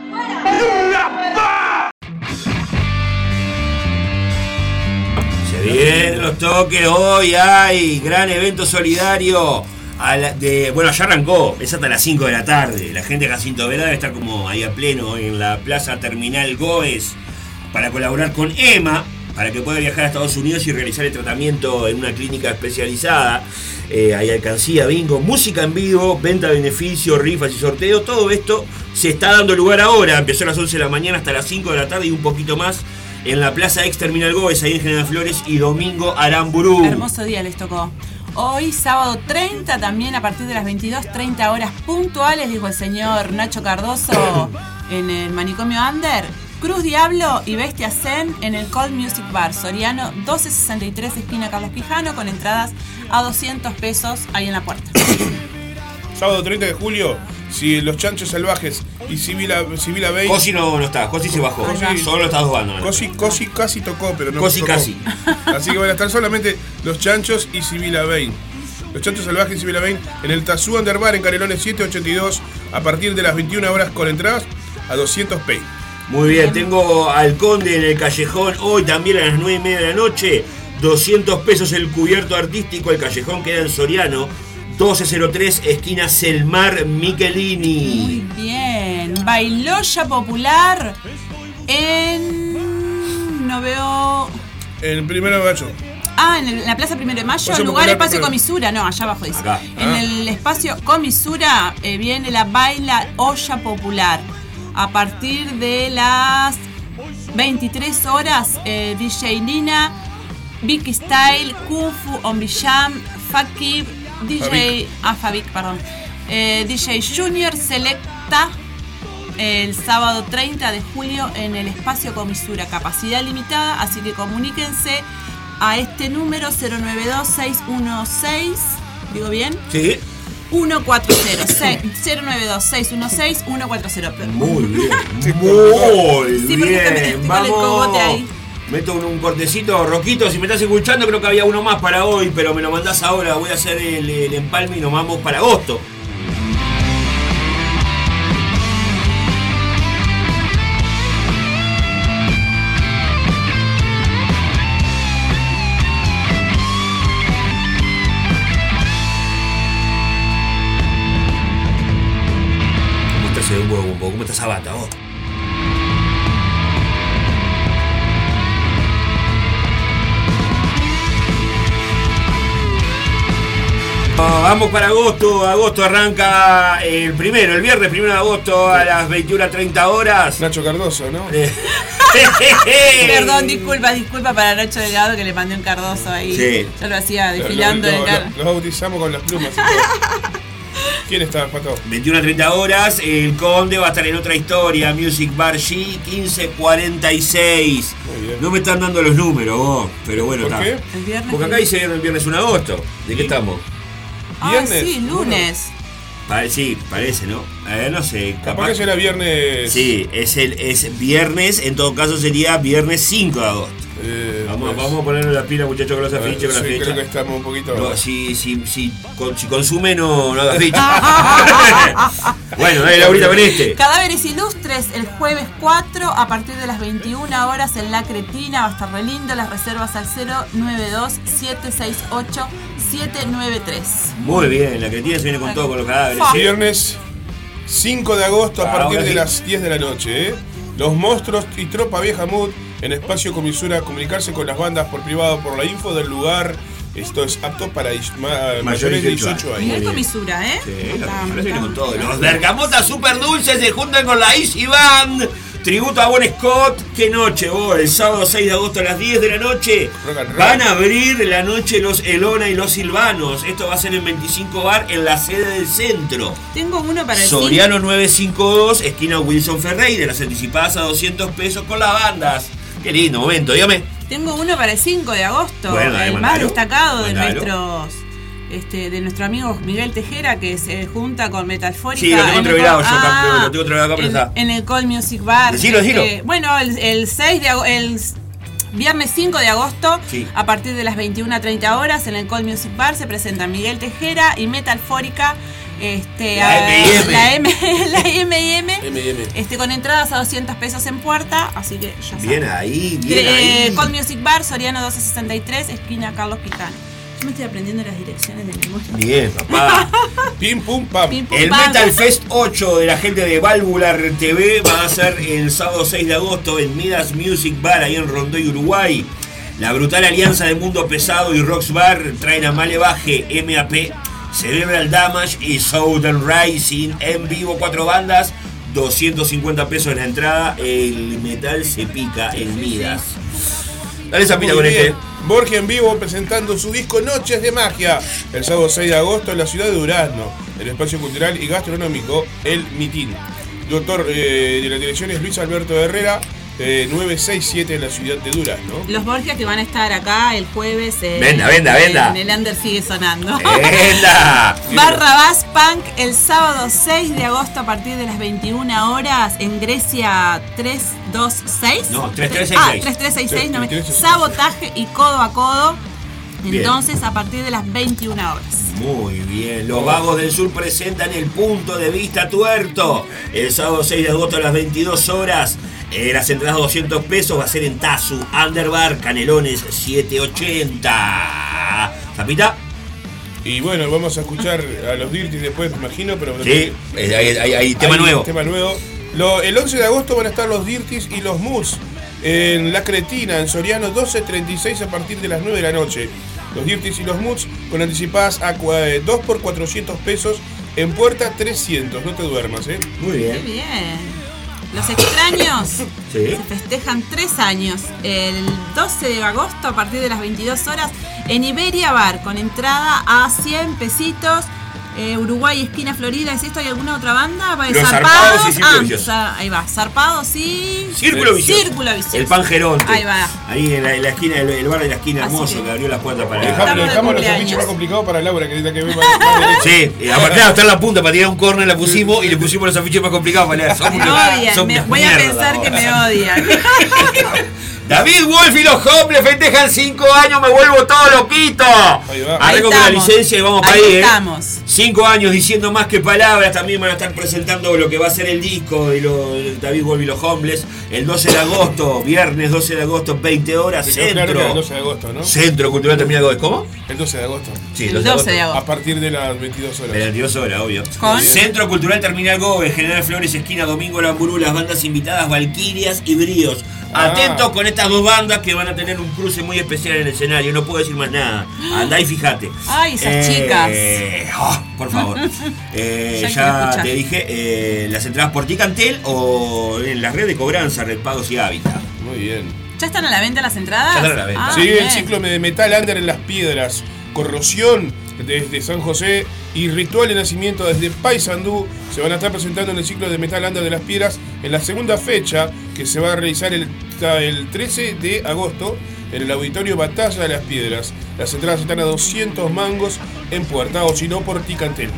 Speaker 4: ¡Rapa!
Speaker 1: Vienen los toques, hoy hay gran evento solidario. A la- de, bueno, ya arrancó, es hasta las 5 de la tarde. La gente de Jacinto Vera debe estar como ahí a pleno en la Plaza Terminal Gómez para colaborar con EMA para que pueda viajar a Estados Unidos y realizar el tratamiento en una clínica especializada. Eh, hay alcancía, bingo, música en vivo, venta de beneficios, rifas y sorteos. Todo esto se está dando lugar ahora. Empezó a las 11 de la mañana hasta las 5 de la tarde y un poquito más en la Plaza Ex Terminal Gómez, ahí en General Flores, y domingo Aramburú.
Speaker 2: Hermoso día les tocó. Hoy, sábado 30, también a partir de las 22.30 horas puntuales, dijo el señor Nacho Cardoso en el manicomio Under. Cruz Diablo y Bestia Zen en el Cold Music Bar Soriano 1263 esquina Carlos Quijano con entradas a 200 pesos ahí en la puerta.
Speaker 3: Sábado 30 de julio, si los chanchos salvajes y Sibila, Sibila Bay.
Speaker 1: Cosi no, no está, Cosi se bajó.
Speaker 3: Cosi-
Speaker 1: Solo está dos bandas.
Speaker 3: Cosi, Cosi casi tocó, pero no
Speaker 1: Cosi
Speaker 3: tocó.
Speaker 1: casi.
Speaker 3: Así que van a estar solamente los chanchos y Sibila Bain. Los chanchos salvajes y Sibila Bain en el Tazú Underbar en Canelones 782 a partir de las 21 horas con entradas a 200 p.
Speaker 1: Muy bien, tengo al Conde en el callejón hoy también a las 9 y media de la noche. 200 pesos el cubierto artístico. El callejón queda en Soriano. 1203, esquina Selmar
Speaker 2: Muy
Speaker 1: Michelini.
Speaker 2: bien. Bailoya popular en. No veo.
Speaker 3: El primero de mayo.
Speaker 2: Ah, en, el- en la Plaza Primero de Mayo, lugar
Speaker 3: Popular
Speaker 2: Espacio
Speaker 3: Primero.
Speaker 2: Comisura, no, allá abajo dice.
Speaker 1: Acá.
Speaker 2: En
Speaker 3: Ah.
Speaker 2: el espacio Comisura eh, viene la baila olla popular. A partir de las 23 horas, eh, DJ Nina, Vicky Style, Kung Fu Ombijam, Fakib, DJ. Ah, Fabik, perdón. eh, DJ Junior Selecta el sábado 30 de julio en el espacio Comisura, capacidad limitada, así que comuníquense a este número 092-616, digo bien,
Speaker 1: Sí,
Speaker 2: 140, 092-616-140.
Speaker 1: muy bien. Muy
Speaker 2: Sí, porque está-
Speaker 1: bien.
Speaker 2: estoy con el cogote ahí.
Speaker 1: Meto un, cortecito, Roquito, si me estás escuchando, creo que había uno más para hoy, pero me lo mandás ahora. Voy a hacer el, empalme y nos vamos para agosto. ¿Cómo estás un poco? ¿Cómo estás Abata, vos? Vamos para agosto. Agosto arranca el primero, el viernes primero de agosto a las 21.30 horas.
Speaker 3: Nacho Cardoso, ¿no?
Speaker 1: Eh,
Speaker 2: Perdón, disculpa, disculpa para Nacho Delgado que le mandé un cardoso ahí.
Speaker 1: Sí.
Speaker 2: Yo lo hacía
Speaker 3: Lo-
Speaker 2: desfilando
Speaker 3: lo- lo-
Speaker 2: car-
Speaker 3: Los bautizamos con las plumas. y todo. ¿Quién está, Pato?
Speaker 1: 21 a 30 horas, el Conde va a estar en otra historia, Music Bar G 1546.
Speaker 3: Muy bien.
Speaker 1: No me están dando los números vos, pero bueno,
Speaker 3: ¿Por
Speaker 1: está.
Speaker 3: qué?
Speaker 2: El viernes.
Speaker 1: Porque acá dice el viernes 1 de agosto. ¿De qué estamos?
Speaker 2: Ah,
Speaker 3: viernes.
Speaker 2: sí, lunes.
Speaker 1: Pare- sí, parece, ¿no? Eh, no sé,
Speaker 3: Capaz
Speaker 1: capaz.
Speaker 3: que será viernes.
Speaker 1: Sí, es el es viernes, en todo caso sería viernes 5 de agosto.
Speaker 3: Eh,
Speaker 1: Vamos,
Speaker 3: pues,
Speaker 1: vamos a ponerle la pila, muchachos, con los afiches, con
Speaker 3: sí, creo que estamos un poquito.
Speaker 1: No, si, si, si, con- si consume, no, no haga ficha. bueno, dale, Laurita, con este.
Speaker 2: Cadáveres Ilustres el jueves 4 a partir de las 21 horas en La Cretina. Va a estar re lindo. Las reservas al 092-768-793.
Speaker 1: Muy bien, la cretina se viene con todo, con los cadáveres. ¿sí?
Speaker 3: Viernes 5 de agosto a
Speaker 1: Ah,
Speaker 3: partir de
Speaker 1: sí.
Speaker 3: las 10 de la noche. ¿eh? Los monstruos y tropa vieja mood en espacio comisura comunicarse con las bandas por privado por la info del lugar. Esto es apto para ma- mayores de 18 años.
Speaker 2: Miguel Comisura, ¿eh?
Speaker 1: Sí, la con todo. Los Bergamotas super dulces se juntan con la Easy Band. Tributo a Bon Scott. Qué noche, vos. El sábado 6 de agosto a las 10 de la noche. Van a abrir la noche los Elona y los Silvanos. Esto va a ser en 25 Bar en la sede del centro.
Speaker 2: Tengo uno para el
Speaker 1: Soriano 952, esquina Wilson Ferreira, las anticipadas a 200 pesos con las bandas. Qué lindo momento, dígame.
Speaker 2: Tengo uno para el 5 de agosto,
Speaker 1: Bueno,
Speaker 2: el más destacado de
Speaker 1: mandalo.
Speaker 2: nuestros este, de nuestro amigo Miguel Tejera que se junta con Metalfórica.
Speaker 1: Sí, lo tengo
Speaker 2: en el
Speaker 1: entreverado
Speaker 2: Col-
Speaker 1: yo,
Speaker 2: Ah,
Speaker 1: lo tengo acá, pero
Speaker 2: en,
Speaker 1: está.
Speaker 2: en el Call Music Bar.
Speaker 1: Decilo, decilo.
Speaker 2: Este, bueno, el, el 6 de el viernes 5 de agosto,
Speaker 1: Sí.
Speaker 2: a partir de las 21 a 30 horas, en el Call Music Bar se presentan Miguel Tejera y Metalfórica. Este,
Speaker 1: La M&M.
Speaker 2: la M, la M&M, este, con entradas a 200 pesos en puerta, así que ya saben.
Speaker 1: Bien ahí, bien
Speaker 2: Eh,
Speaker 1: ahí.
Speaker 2: Cold Music Bar, Soriano 1263, esquina Carlos Quijano. Yo me estoy aprendiendo las direcciones de memoria.
Speaker 1: Bien, papá.
Speaker 3: Pim pum pam.
Speaker 2: Pim, pum,
Speaker 1: El
Speaker 2: pam.
Speaker 1: Metal Fest 8 de la gente de Valvular TV va a ser el sábado 6 de agosto en Midas Music Bar, ahí en Rondoy, Uruguay. La brutal alianza de Mundo Pesado y Rocks Bar traen a Malevaje, MAP, Cerebral Damage y Southern Rising en vivo, cuatro bandas, 250 pesos la entrada. El metal se pica en Midas. Dale esa pila con este.
Speaker 3: Borgia en vivo presentando su disco Noches de Magia el sábado 6 de agosto en la ciudad de Durazno, el espacio cultural y gastronómico El Mitín. Doctor eh, de la dirección es Luis Alberto Herrera, eh, 967 en la ciudad de Durazno.
Speaker 2: Los Borgia que van a estar acá el jueves. eh,
Speaker 1: Venda, venda, venda.
Speaker 2: En el Under sigue sonando.
Speaker 1: ¡Enda!
Speaker 2: Barrabás Punk el sábado 6 de agosto a partir de las 21 horas en Grecia 326.
Speaker 1: No, 3366.
Speaker 2: Ah, 3366. no me-
Speaker 3: 3366.
Speaker 2: Sabotaje y codo a codo.
Speaker 1: Bien.
Speaker 2: Entonces a partir de las 21 horas.
Speaker 1: Muy bien, los vagos del sur presentan el punto de vista tuerto. El sábado 6 de agosto a las 22 horas. Eh, las entradas 200 pesos va a ser en Tazu, Underbar, Canelones 780. ¿Zapita?
Speaker 3: Y bueno, vamos a escuchar a los Dirties después, me imagino, pero...
Speaker 1: Sí, hay, hay- hay tema
Speaker 3: Hay
Speaker 1: nuevo.
Speaker 3: Tema nuevo. Lo- el 11 de agosto van a estar los Dirties y los Mus en La Cretina, en Soriano 1236 a partir de las 9 de la noche. Los Dirties y los Mus con anticipadas a 2 por 400 pesos en puerta 300. No te duermas, ¿eh?
Speaker 1: Muy bien.
Speaker 2: bien. Los extraños
Speaker 1: Sí.
Speaker 2: se festejan tres años. El 12 de agosto a partir de las 22 horas en Iberia Bar con entrada a 100 pesitos. Eh, Uruguay, esquina Florida, ¿es esto? ¿Hay alguna otra banda? Va,
Speaker 1: Los Zarpados y Círculo
Speaker 2: Ah,
Speaker 1: Vicioso.
Speaker 2: ahí va, zarpados y.
Speaker 1: Círculo vicioso.
Speaker 2: Círculo vicioso.
Speaker 1: El pan Geronte.
Speaker 2: Ahí va.
Speaker 1: Ahí en la, en la esquina, el, el bar de la esquina
Speaker 2: Así
Speaker 1: hermoso
Speaker 2: que-
Speaker 1: que, abrió las puertas para
Speaker 3: Dejamos,
Speaker 2: Estamos de
Speaker 3: dejamos los afiches más complicados para Laura, que que.
Speaker 1: Sí, y aparte está en la punta para tirar un corner, la pusimos y le pusimos los afiches más complicados para leer. Somos
Speaker 2: Me odian,
Speaker 1: somos
Speaker 2: me- voy a pensar que me odian.
Speaker 1: David Wolf y los Hombres festejan 5 años, me vuelvo todo loquito.
Speaker 3: Ahí.
Speaker 2: Ahí
Speaker 1: Arreglo con la
Speaker 2: estamos.
Speaker 1: licencia y vamos para
Speaker 2: Ahí
Speaker 1: ahí, ¿eh? 5 años diciendo más que palabras, también van a estar presentando lo que va a ser el disco de los David Wolf y los Hombres el 12 de agosto, viernes 12 de agosto, 20 horas,
Speaker 3: Te quedó claro que el
Speaker 1: centro.
Speaker 3: 12 de agosto, ¿no?
Speaker 1: Centro Cultural Terminal Gómez, ¿cómo?
Speaker 3: El 12 de agosto.
Speaker 1: Sí,
Speaker 2: El 12 de
Speaker 3: A
Speaker 2: agosto.
Speaker 3: partir de las 22 horas.
Speaker 1: De las 22 horas, obvio.
Speaker 2: Con-
Speaker 1: Centro Cultural Terminal Gómez, General Flores, esquina Domingo Lamburú, las bandas invitadas Valquirias y Bríos.
Speaker 3: Ah.
Speaker 1: Atentos con estas dos bandas que van a tener un cruce muy especial en el escenario, no puedo decir más nada. Andá y fíjate.
Speaker 2: Ay, esas chicas.
Speaker 1: oh, por favor. Eh,
Speaker 2: Ya
Speaker 1: te dije, eh, las entradas por Ticantel o en la red de cobranza, Red Pagos y Hábitat.
Speaker 3: Muy bien.
Speaker 2: ¿Ya están a la venta las entradas?
Speaker 1: Ya están a la venta.
Speaker 2: Ah,
Speaker 3: Sigue
Speaker 2: bien.
Speaker 3: el ciclo de Metal Under en las Piedras, Corrosión desde San José y Ritual de Nacimiento desde Paysandú se van a estar presentando en el ciclo de Metal Under de las Piedras en la segunda fecha que se va a realizar el, el 13 de agosto en el auditorio Batalla de las Piedras. Las entradas están a 200 mangos en puerta o si no por Ticantel.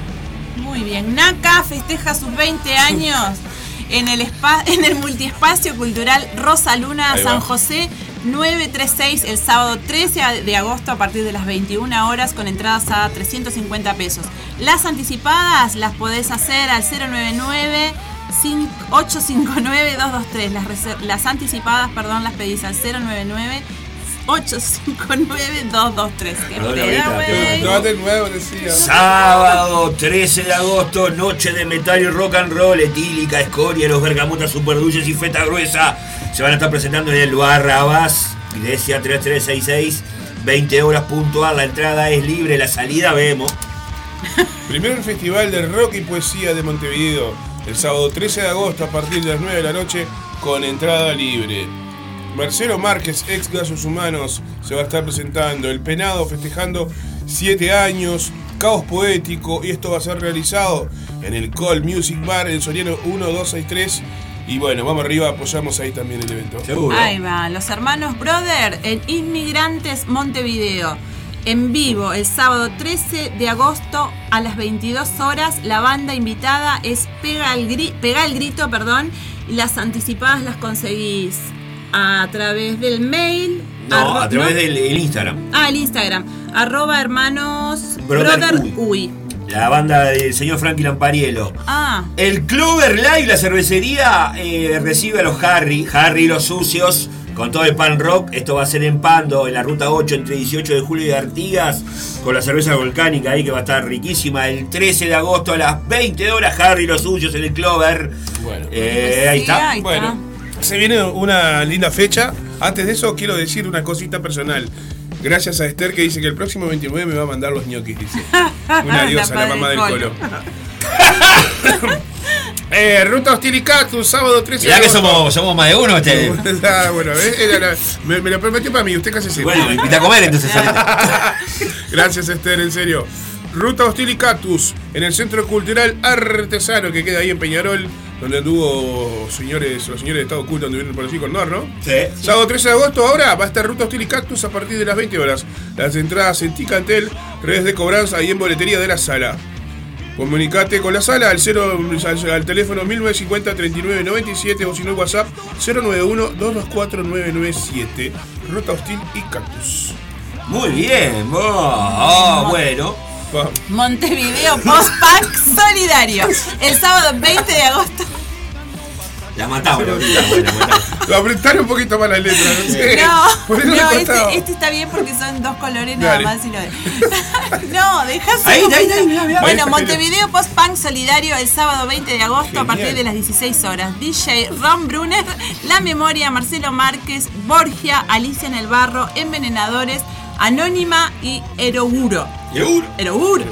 Speaker 2: Muy bien. NACA festeja sus 20 años en el, espa- en el multiespacio cultural Rosa Luna. San José 936 el sábado 13 de agosto a partir de las 21 horas con entradas a 350 pesos. Las anticipadas las podés hacer al 099 859 223. Las, las anticipadas, perdón, las pedís al 099 859 223. ¿Qué
Speaker 1: Perdón,
Speaker 2: pedo,
Speaker 1: ahorita,
Speaker 2: güey?
Speaker 3: No, de nuevo decía.
Speaker 1: Sábado 13 de agosto, noche de metal y rock and roll, etílica, escoria, los bergamotas super dulces y feta gruesa. Se van a estar presentando en el Barrabás, Iglesia 3366, 20 horas puntual. La entrada es libre, la salida vemos.
Speaker 3: Primero el Festival de Rock y Poesía de Montevideo, el sábado 13 de agosto a partir de las 9 de la noche con entrada libre. Marcelo Márquez, ex Gasos Humanos, se va a estar presentando. El Penado festejando 7 años. Caos Poético, y esto va a ser realizado en el Call Music Bar en Soriano 1263. Y bueno, vamos arriba, apoyamos ahí también el evento.
Speaker 1: Seguro.
Speaker 2: Ahí va, los hermanos Brother en Inmigrantes Montevideo. En vivo el sábado 13 de agosto a las 22 horas. La banda invitada es Pega el, Gri- Pega el Grito, perdón, y las anticipadas las conseguís a través del mail.
Speaker 1: No,
Speaker 2: arro-
Speaker 1: a través
Speaker 2: ¿no?
Speaker 1: del el Instagram.
Speaker 2: Ah, el Instagram. Arroba hermanos
Speaker 1: Brother
Speaker 2: Brother,
Speaker 1: Uy.
Speaker 2: Uy.
Speaker 1: La banda del señor Frankie Lampariello.
Speaker 2: Ah,
Speaker 1: El Clover Live, la cervecería, eh, recibe a los Harry, Harry y los sucios, con todo el pan rock. Esto va a ser en Pando, en la ruta 8, entre 18 de julio y Artigas, con la cerveza volcánica ahí que va a estar riquísima. El 13 de agosto a las 20 horas, Harry y los sucios en el Clover.
Speaker 3: Bueno.
Speaker 1: Eh, ahí está.
Speaker 2: ahí
Speaker 3: Bueno, se viene una linda fecha. Antes de eso, quiero decir una cosita personal. Gracias a Esther que dice que el próximo 29 me va a mandar los ñoquis, dice. Una diosa, la,
Speaker 2: padre
Speaker 3: mamá del
Speaker 2: Colo.
Speaker 3: eh, Ruta Hostil y Cactus, sábado 13
Speaker 1: Mirá
Speaker 3: de
Speaker 1: que
Speaker 3: agosto.
Speaker 1: somos, somos más de uno. Este.
Speaker 3: Ah, bueno, ¿ves? Era la- me, me lo prometió para mí, usted casi se
Speaker 1: Bueno, me invita a comer entonces.
Speaker 3: Gracias, Esther, en serio. Ruta Hostil y Cactus, en el Centro Cultural Artesano, que queda ahí en Peñarol, donde anduvo señores, los señores de Estado Oculto, anduvieron por allí con Nor, ¿no?
Speaker 1: Sí.
Speaker 3: Sábado 13 de agosto, ahora va a estar Ruta Hostil y Cactus a partir de las 20 horas. Las entradas en Ticantel, redes de cobranza y en boletería de la sala. Comunicate con la sala al, 0, al, al teléfono 1950-3997 o si no WhatsApp 091-224-997. Ruta Hostil y Cactus.
Speaker 1: Muy bien. vos. Ah, bueno.
Speaker 3: Va.
Speaker 2: Montevideo Post-Pack Solidario. El sábado 20 de agosto.
Speaker 1: La matamos. la.
Speaker 3: Lo apretaron un poquito más las letras, no sé.
Speaker 2: Este, este está bien porque son dos colores nada
Speaker 3: Dale.
Speaker 2: más y lo de. no, dejás
Speaker 1: Ahí, ahí, ahí, mirá, mirá.
Speaker 2: Bueno, Montevideo Post Punk Solidario el sábado 20 de agosto a partir de las 16 horas. DJ Ron Brunner, La Memoria, Marcelo Márquez, Borgia, Alicia en el Barro, Envenenadores, Anónima y Eroguro. Eroguro.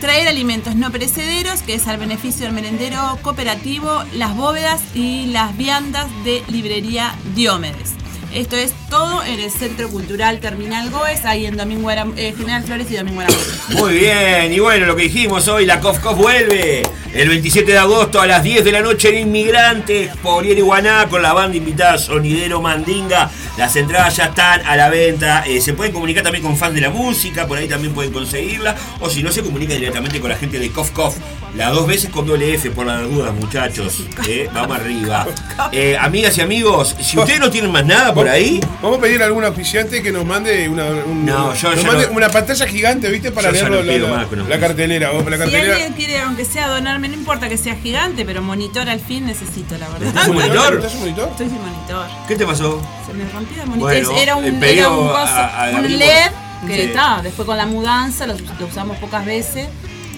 Speaker 2: Traer alimentos no perecederos, que es al beneficio del merendero cooperativo, las bóvedas y las viandas de librería Diómedes. Esto es todo en el Centro Cultural Terminal Goes, ahí en Domingo Aram- eh, General Flores y Domingo Aramón.
Speaker 1: Muy bien, y bueno, lo que dijimos hoy, la COF COF vuelve el 27 de agosto a las 10 de la noche en Inmigrantes, por Iguaná, con la banda invitada Sonidero Mandinga. Las entradas ya están a la venta. Eh, se pueden comunicar también con fans de la música, por ahí también pueden conseguirla. O si no, se comunican directamente con la gente de COF COF. Las dos veces con doble F, por las dudas, muchachos. Eh, vamos arriba. Eh, amigas y amigos, si ustedes no tienen más nada por ahí,
Speaker 3: Vamos a pedir a algún auspiciante que nos mande una, un-
Speaker 1: No, yo-
Speaker 3: nos
Speaker 1: yo
Speaker 3: mande
Speaker 1: no-
Speaker 3: una pantalla gigante, ¿viste? Para
Speaker 1: no
Speaker 3: la,
Speaker 1: pido
Speaker 3: la- cartelera. Vos, la
Speaker 2: Si
Speaker 3: cartelera.
Speaker 2: alguien quiere, aunque sea donarme, no importa que sea gigante, pero monitor al fin necesito, la verdad.
Speaker 1: ¿Estás un monitor?
Speaker 3: ¿Estás un monitor?
Speaker 2: Estoy sin monitor.
Speaker 1: ¿qué te pasó?
Speaker 2: Se me rompió el monitor.
Speaker 1: Bueno,
Speaker 2: era un, era un, coso-
Speaker 1: a- a-
Speaker 2: un LED que
Speaker 1: Sí.
Speaker 2: está. Después con la mudanza lo, lo usamos pocas veces.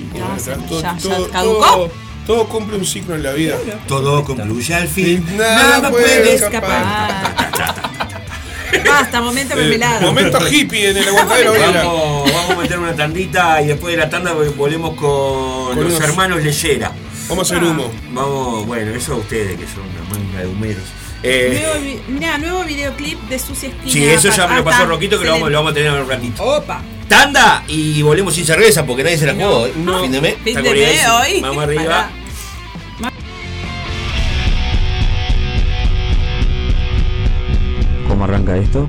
Speaker 2: y
Speaker 3: Bueno,
Speaker 2: ya,
Speaker 3: todo,
Speaker 2: ya- ya
Speaker 3: todo-
Speaker 2: caducó.
Speaker 3: todo- todo cumple un ciclo en la vida.
Speaker 1: Todo concluye al fin.
Speaker 3: Y nada puede
Speaker 2: escapar. Basta, momento mermelada.
Speaker 3: Momento hippie en el aguantadero.
Speaker 1: Vamos, vamos a meter una tandita y después de la tanda volvemos con,
Speaker 3: Con
Speaker 1: los
Speaker 3: unos-
Speaker 1: hermanos Leyera.
Speaker 3: Vamos a hacer humo.
Speaker 1: Vamos, bueno, eso a ustedes que son una manga de humeros. Eh,
Speaker 2: Nuevo, vi- mirá, nuevo videoclip de Sucia Esquina.
Speaker 1: sí, eso ya me lo
Speaker 2: Ah,
Speaker 1: pasó. Roquito que lo vamos, lo vamos a tener en un ratito.
Speaker 2: Opa.
Speaker 1: Tanda y volvemos sin cerveza porque nadie se la jugó. ¿eh?
Speaker 3: no.
Speaker 1: Fin de mes.
Speaker 2: Fin
Speaker 1: está
Speaker 2: de
Speaker 1: corriendo
Speaker 2: mes
Speaker 1: eso.
Speaker 2: hoy.
Speaker 1: Vamos arriba.
Speaker 7: arranca esto.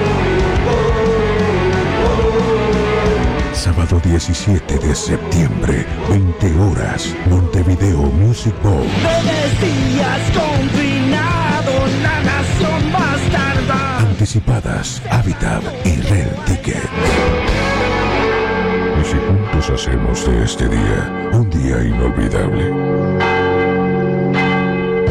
Speaker 8: Sábado 17 de septiembre, 20 horas, Montevideo Music Bowl.
Speaker 4: días confinado, la nación bastarda.
Speaker 8: Anticipadas, Habitat y Rare Ticket. Y si juntos hacemos de este día un día inolvidable.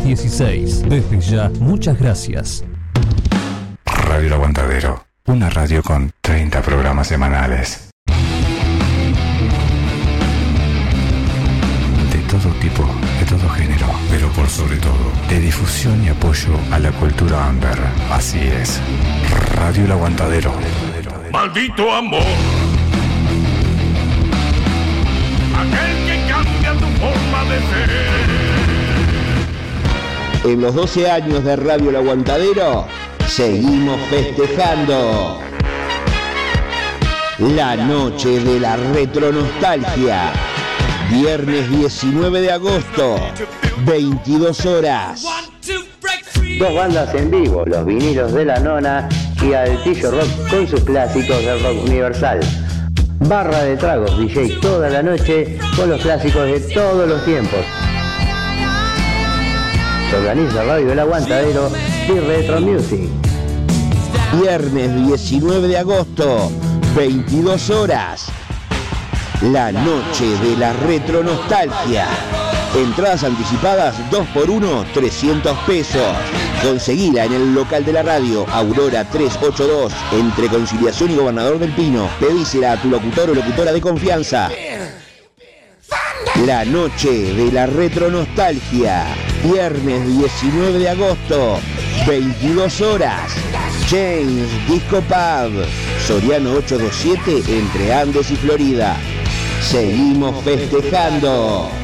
Speaker 9: 716. Desde ya, muchas gracias.
Speaker 6: Radio El Aguantadero. Una radio con 30 programas semanales. De todo tipo, de todo género, pero por sobre todo, de difusión y apoyo a la cultura under. Así es. Radio El Aguantadero.
Speaker 4: Maldito amor. Aquel que cambia tu forma de ser.
Speaker 10: En los 12 años de Radio El Aguantadero, seguimos festejando. La noche de la retronostalgia. Viernes 19 de agosto, 22 horas.
Speaker 11: Dos bandas en vivo, los vinilos de la nona y Altillo Rock con sus clásicos del rock universal. Barra de tragos, DJ toda la noche con los clásicos de todos los tiempos. Organiza Radio El Aguantadero y Retro Music.
Speaker 10: Viernes 19 de agosto, 22 horas. La noche de la retronostalgia. Entradas anticipadas 2x1, 300 pesos. Conseguila en el local de la radio, Aurora 382, entre Conciliación y Gobernador del Pino. Pedísela a tu locutor o locutora de confianza. La noche de la retronostalgia. Viernes 19 de agosto, 22 horas. James Disco Pub. Soriano 827 entre Andes y Florida. Seguimos festejando.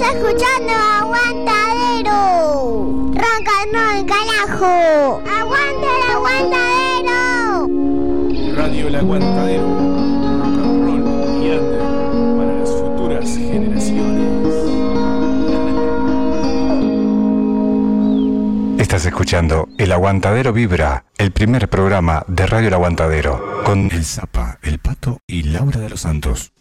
Speaker 12: Estamos escuchando Aguantadero. Ronca el carajo. Aguanta el aguantadero.
Speaker 3: Radio El Aguantadero. Rock and roll y under para las futuras generaciones.
Speaker 6: Estás escuchando El Aguantadero Vibra, el primer programa de Radio El Aguantadero, con El Zapa, El Pato y Laura de los Santos.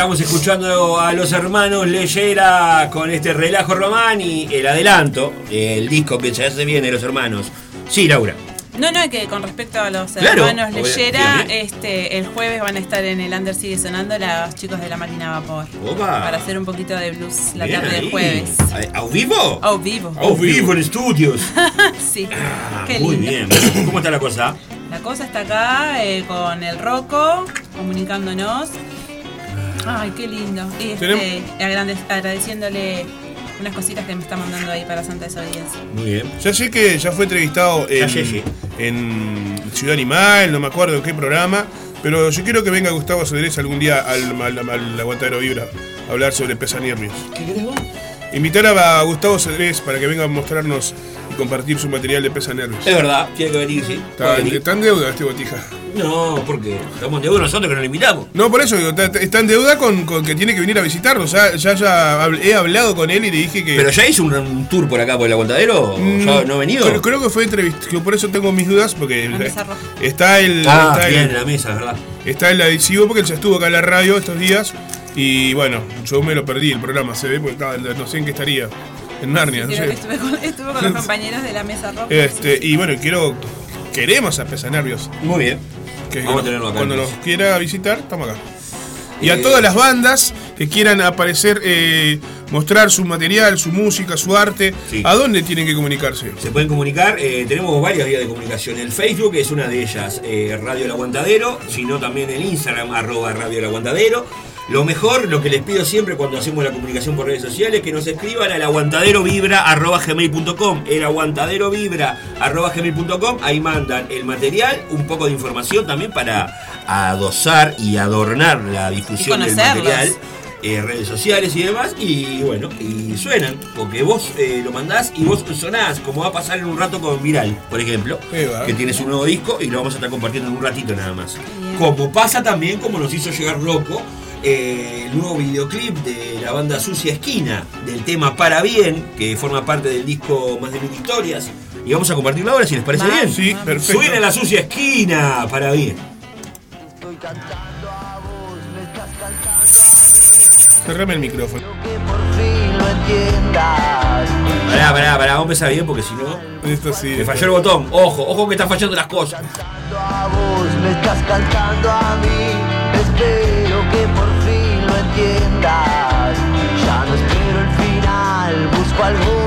Speaker 1: Estamos escuchando a los hermanos Leyera con este relajo román y el adelanto, el disco que ya se viene de los hermanos. Sí, Laura.
Speaker 2: No, no, que con respecto a los
Speaker 1: Claro,
Speaker 2: hermanos Leyera, este, el jueves van a estar en el Under Sigue Sonando los chicos de la máquina a vapor.
Speaker 1: Opa.
Speaker 2: Para hacer un poquito de blues la
Speaker 1: Bien
Speaker 2: tarde
Speaker 1: ahí.
Speaker 2: del jueves.
Speaker 1: ¿A vivo?
Speaker 2: Au vivo.
Speaker 1: Au vivo en estudios.
Speaker 2: sí.
Speaker 1: Ah,
Speaker 2: Qué
Speaker 1: muy
Speaker 2: lindo.
Speaker 1: bien. ¿Cómo está la cosa?
Speaker 2: La cosa está acá eh, con el Rocco, comunicándonos. Ay, qué lindo. Y este, agradeciéndole unas cositas que me está mandando ahí para Santa Desobediencia.
Speaker 1: Muy bien.
Speaker 3: Ya sé que ya fue entrevistado
Speaker 1: Ya
Speaker 3: en,
Speaker 1: sé, sí.
Speaker 3: en Ciudad Animal, no me acuerdo en qué programa, pero yo quiero que venga Gustavo Cedrés algún día al, al, al Aguantadero Vibra a hablar sobre pesanervios.
Speaker 1: ¿Qué querés vos?
Speaker 3: Invitar a Gustavo Cedrés para que venga a mostrarnos compartir su material de pesanervios.
Speaker 1: Es verdad, tiene que venir, sí.
Speaker 3: Está,
Speaker 1: Puede venir.
Speaker 3: está en deuda este botija.
Speaker 1: No, porque estamos en deuda nosotros que no lo invitamos.
Speaker 3: No, por eso digo, está, está en deuda con, con que tiene que venir a visitarnos. Ya, ya, ya he hablado con él y le dije que.
Speaker 1: ¿Pero ya hizo un, un tour por acá por el aguantadero?
Speaker 3: Mm,
Speaker 1: ¿Ya no ha venido?
Speaker 3: Creo, creo que fue entrevistado. Por eso tengo mis dudas, porque
Speaker 2: La mesa roja.
Speaker 3: está el.
Speaker 1: Ah,
Speaker 3: está
Speaker 1: bien,
Speaker 3: el-
Speaker 1: la mesa, ¿verdad?
Speaker 3: Está el adhesivo porque él ya estuvo acá en la radio estos días. Y bueno, yo me lo perdí el programa, se ve, porque no sé en qué estaría. En Narnia, no
Speaker 2: que
Speaker 3: sé.
Speaker 2: estuve con, estuve con los compañeros de la mesa roja.
Speaker 3: Este, y bueno, quiero. Queremos a Pesanervios.
Speaker 1: Muy bien.
Speaker 3: Que
Speaker 1: Vamos a tenerlo acá,
Speaker 3: Cuando nos quiera visitar, estamos acá. Y
Speaker 1: Eh,
Speaker 3: a todas las bandas que quieran aparecer, eh, mostrar su material, su música, su arte,
Speaker 1: Sí.
Speaker 3: ¿a dónde tienen que comunicarse?
Speaker 1: Se pueden comunicar, eh, tenemos varias vías de comunicación. El Facebook es una de ellas, eh, Radio El Aguantadero, sino también el Instagram, arroba Radio El Aguantadero. Lo mejor, lo que les pido siempre cuando hacemos la comunicación por redes sociales, que nos escriban al aguantaderovibra arroba gmail.com. El aguantaderovibra arroba gmail.com. Ahí mandan el material, un poco de información también para adosar y adornar la difusión del material. eh, redes sociales y demás, y bueno, y suenan, porque vos eh, lo mandás y vos sonás, como va a pasar en un rato con Viral, por ejemplo, que tiene su nuevo disco y lo vamos a estar compartiendo en un ratito nada más. Como pasa también, como nos hizo llegar Loco, eh, el nuevo videoclip de la banda Sucia Esquina, del tema Para Bien, que forma parte del disco Más de Mil Historias, y vamos a compartirlo ahora si les parece bien.
Speaker 3: Sí, perfecto.
Speaker 1: Suena la Sucia Esquina, Para Bien.
Speaker 3: Cerrame el micrófono.
Speaker 13: lo entiendas.
Speaker 1: Pará, pará, pará, vamos a empezar bien porque si no...
Speaker 3: Esto sí.
Speaker 1: Me falló el botón. Ojo, ojo que está fallando las cosas.
Speaker 13: A vos me estás cantando a mí. Ya no espero el final, busco algo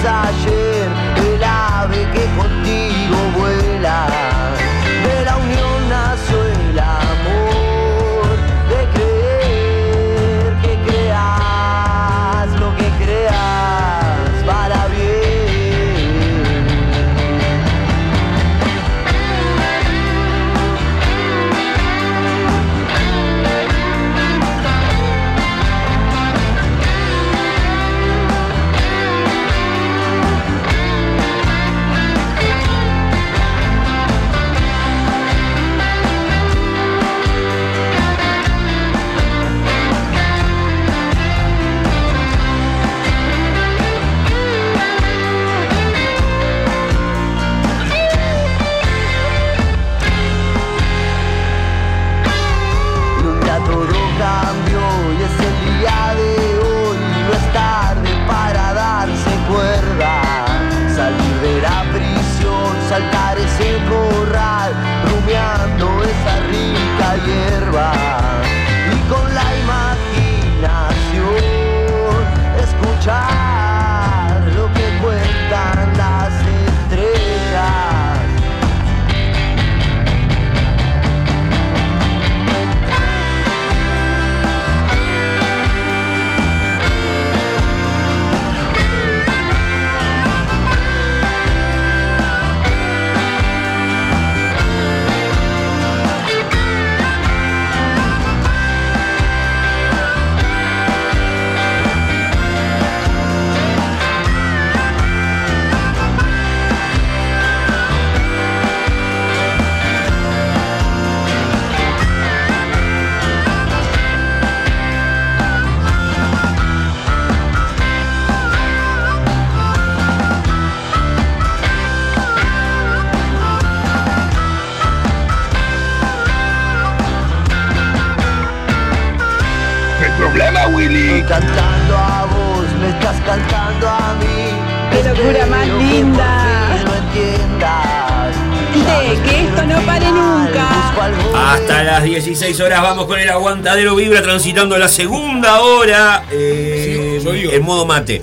Speaker 1: exagero. 16 horas vamos con el aguantadero vibra transitando la segunda hora eh, en modo mate.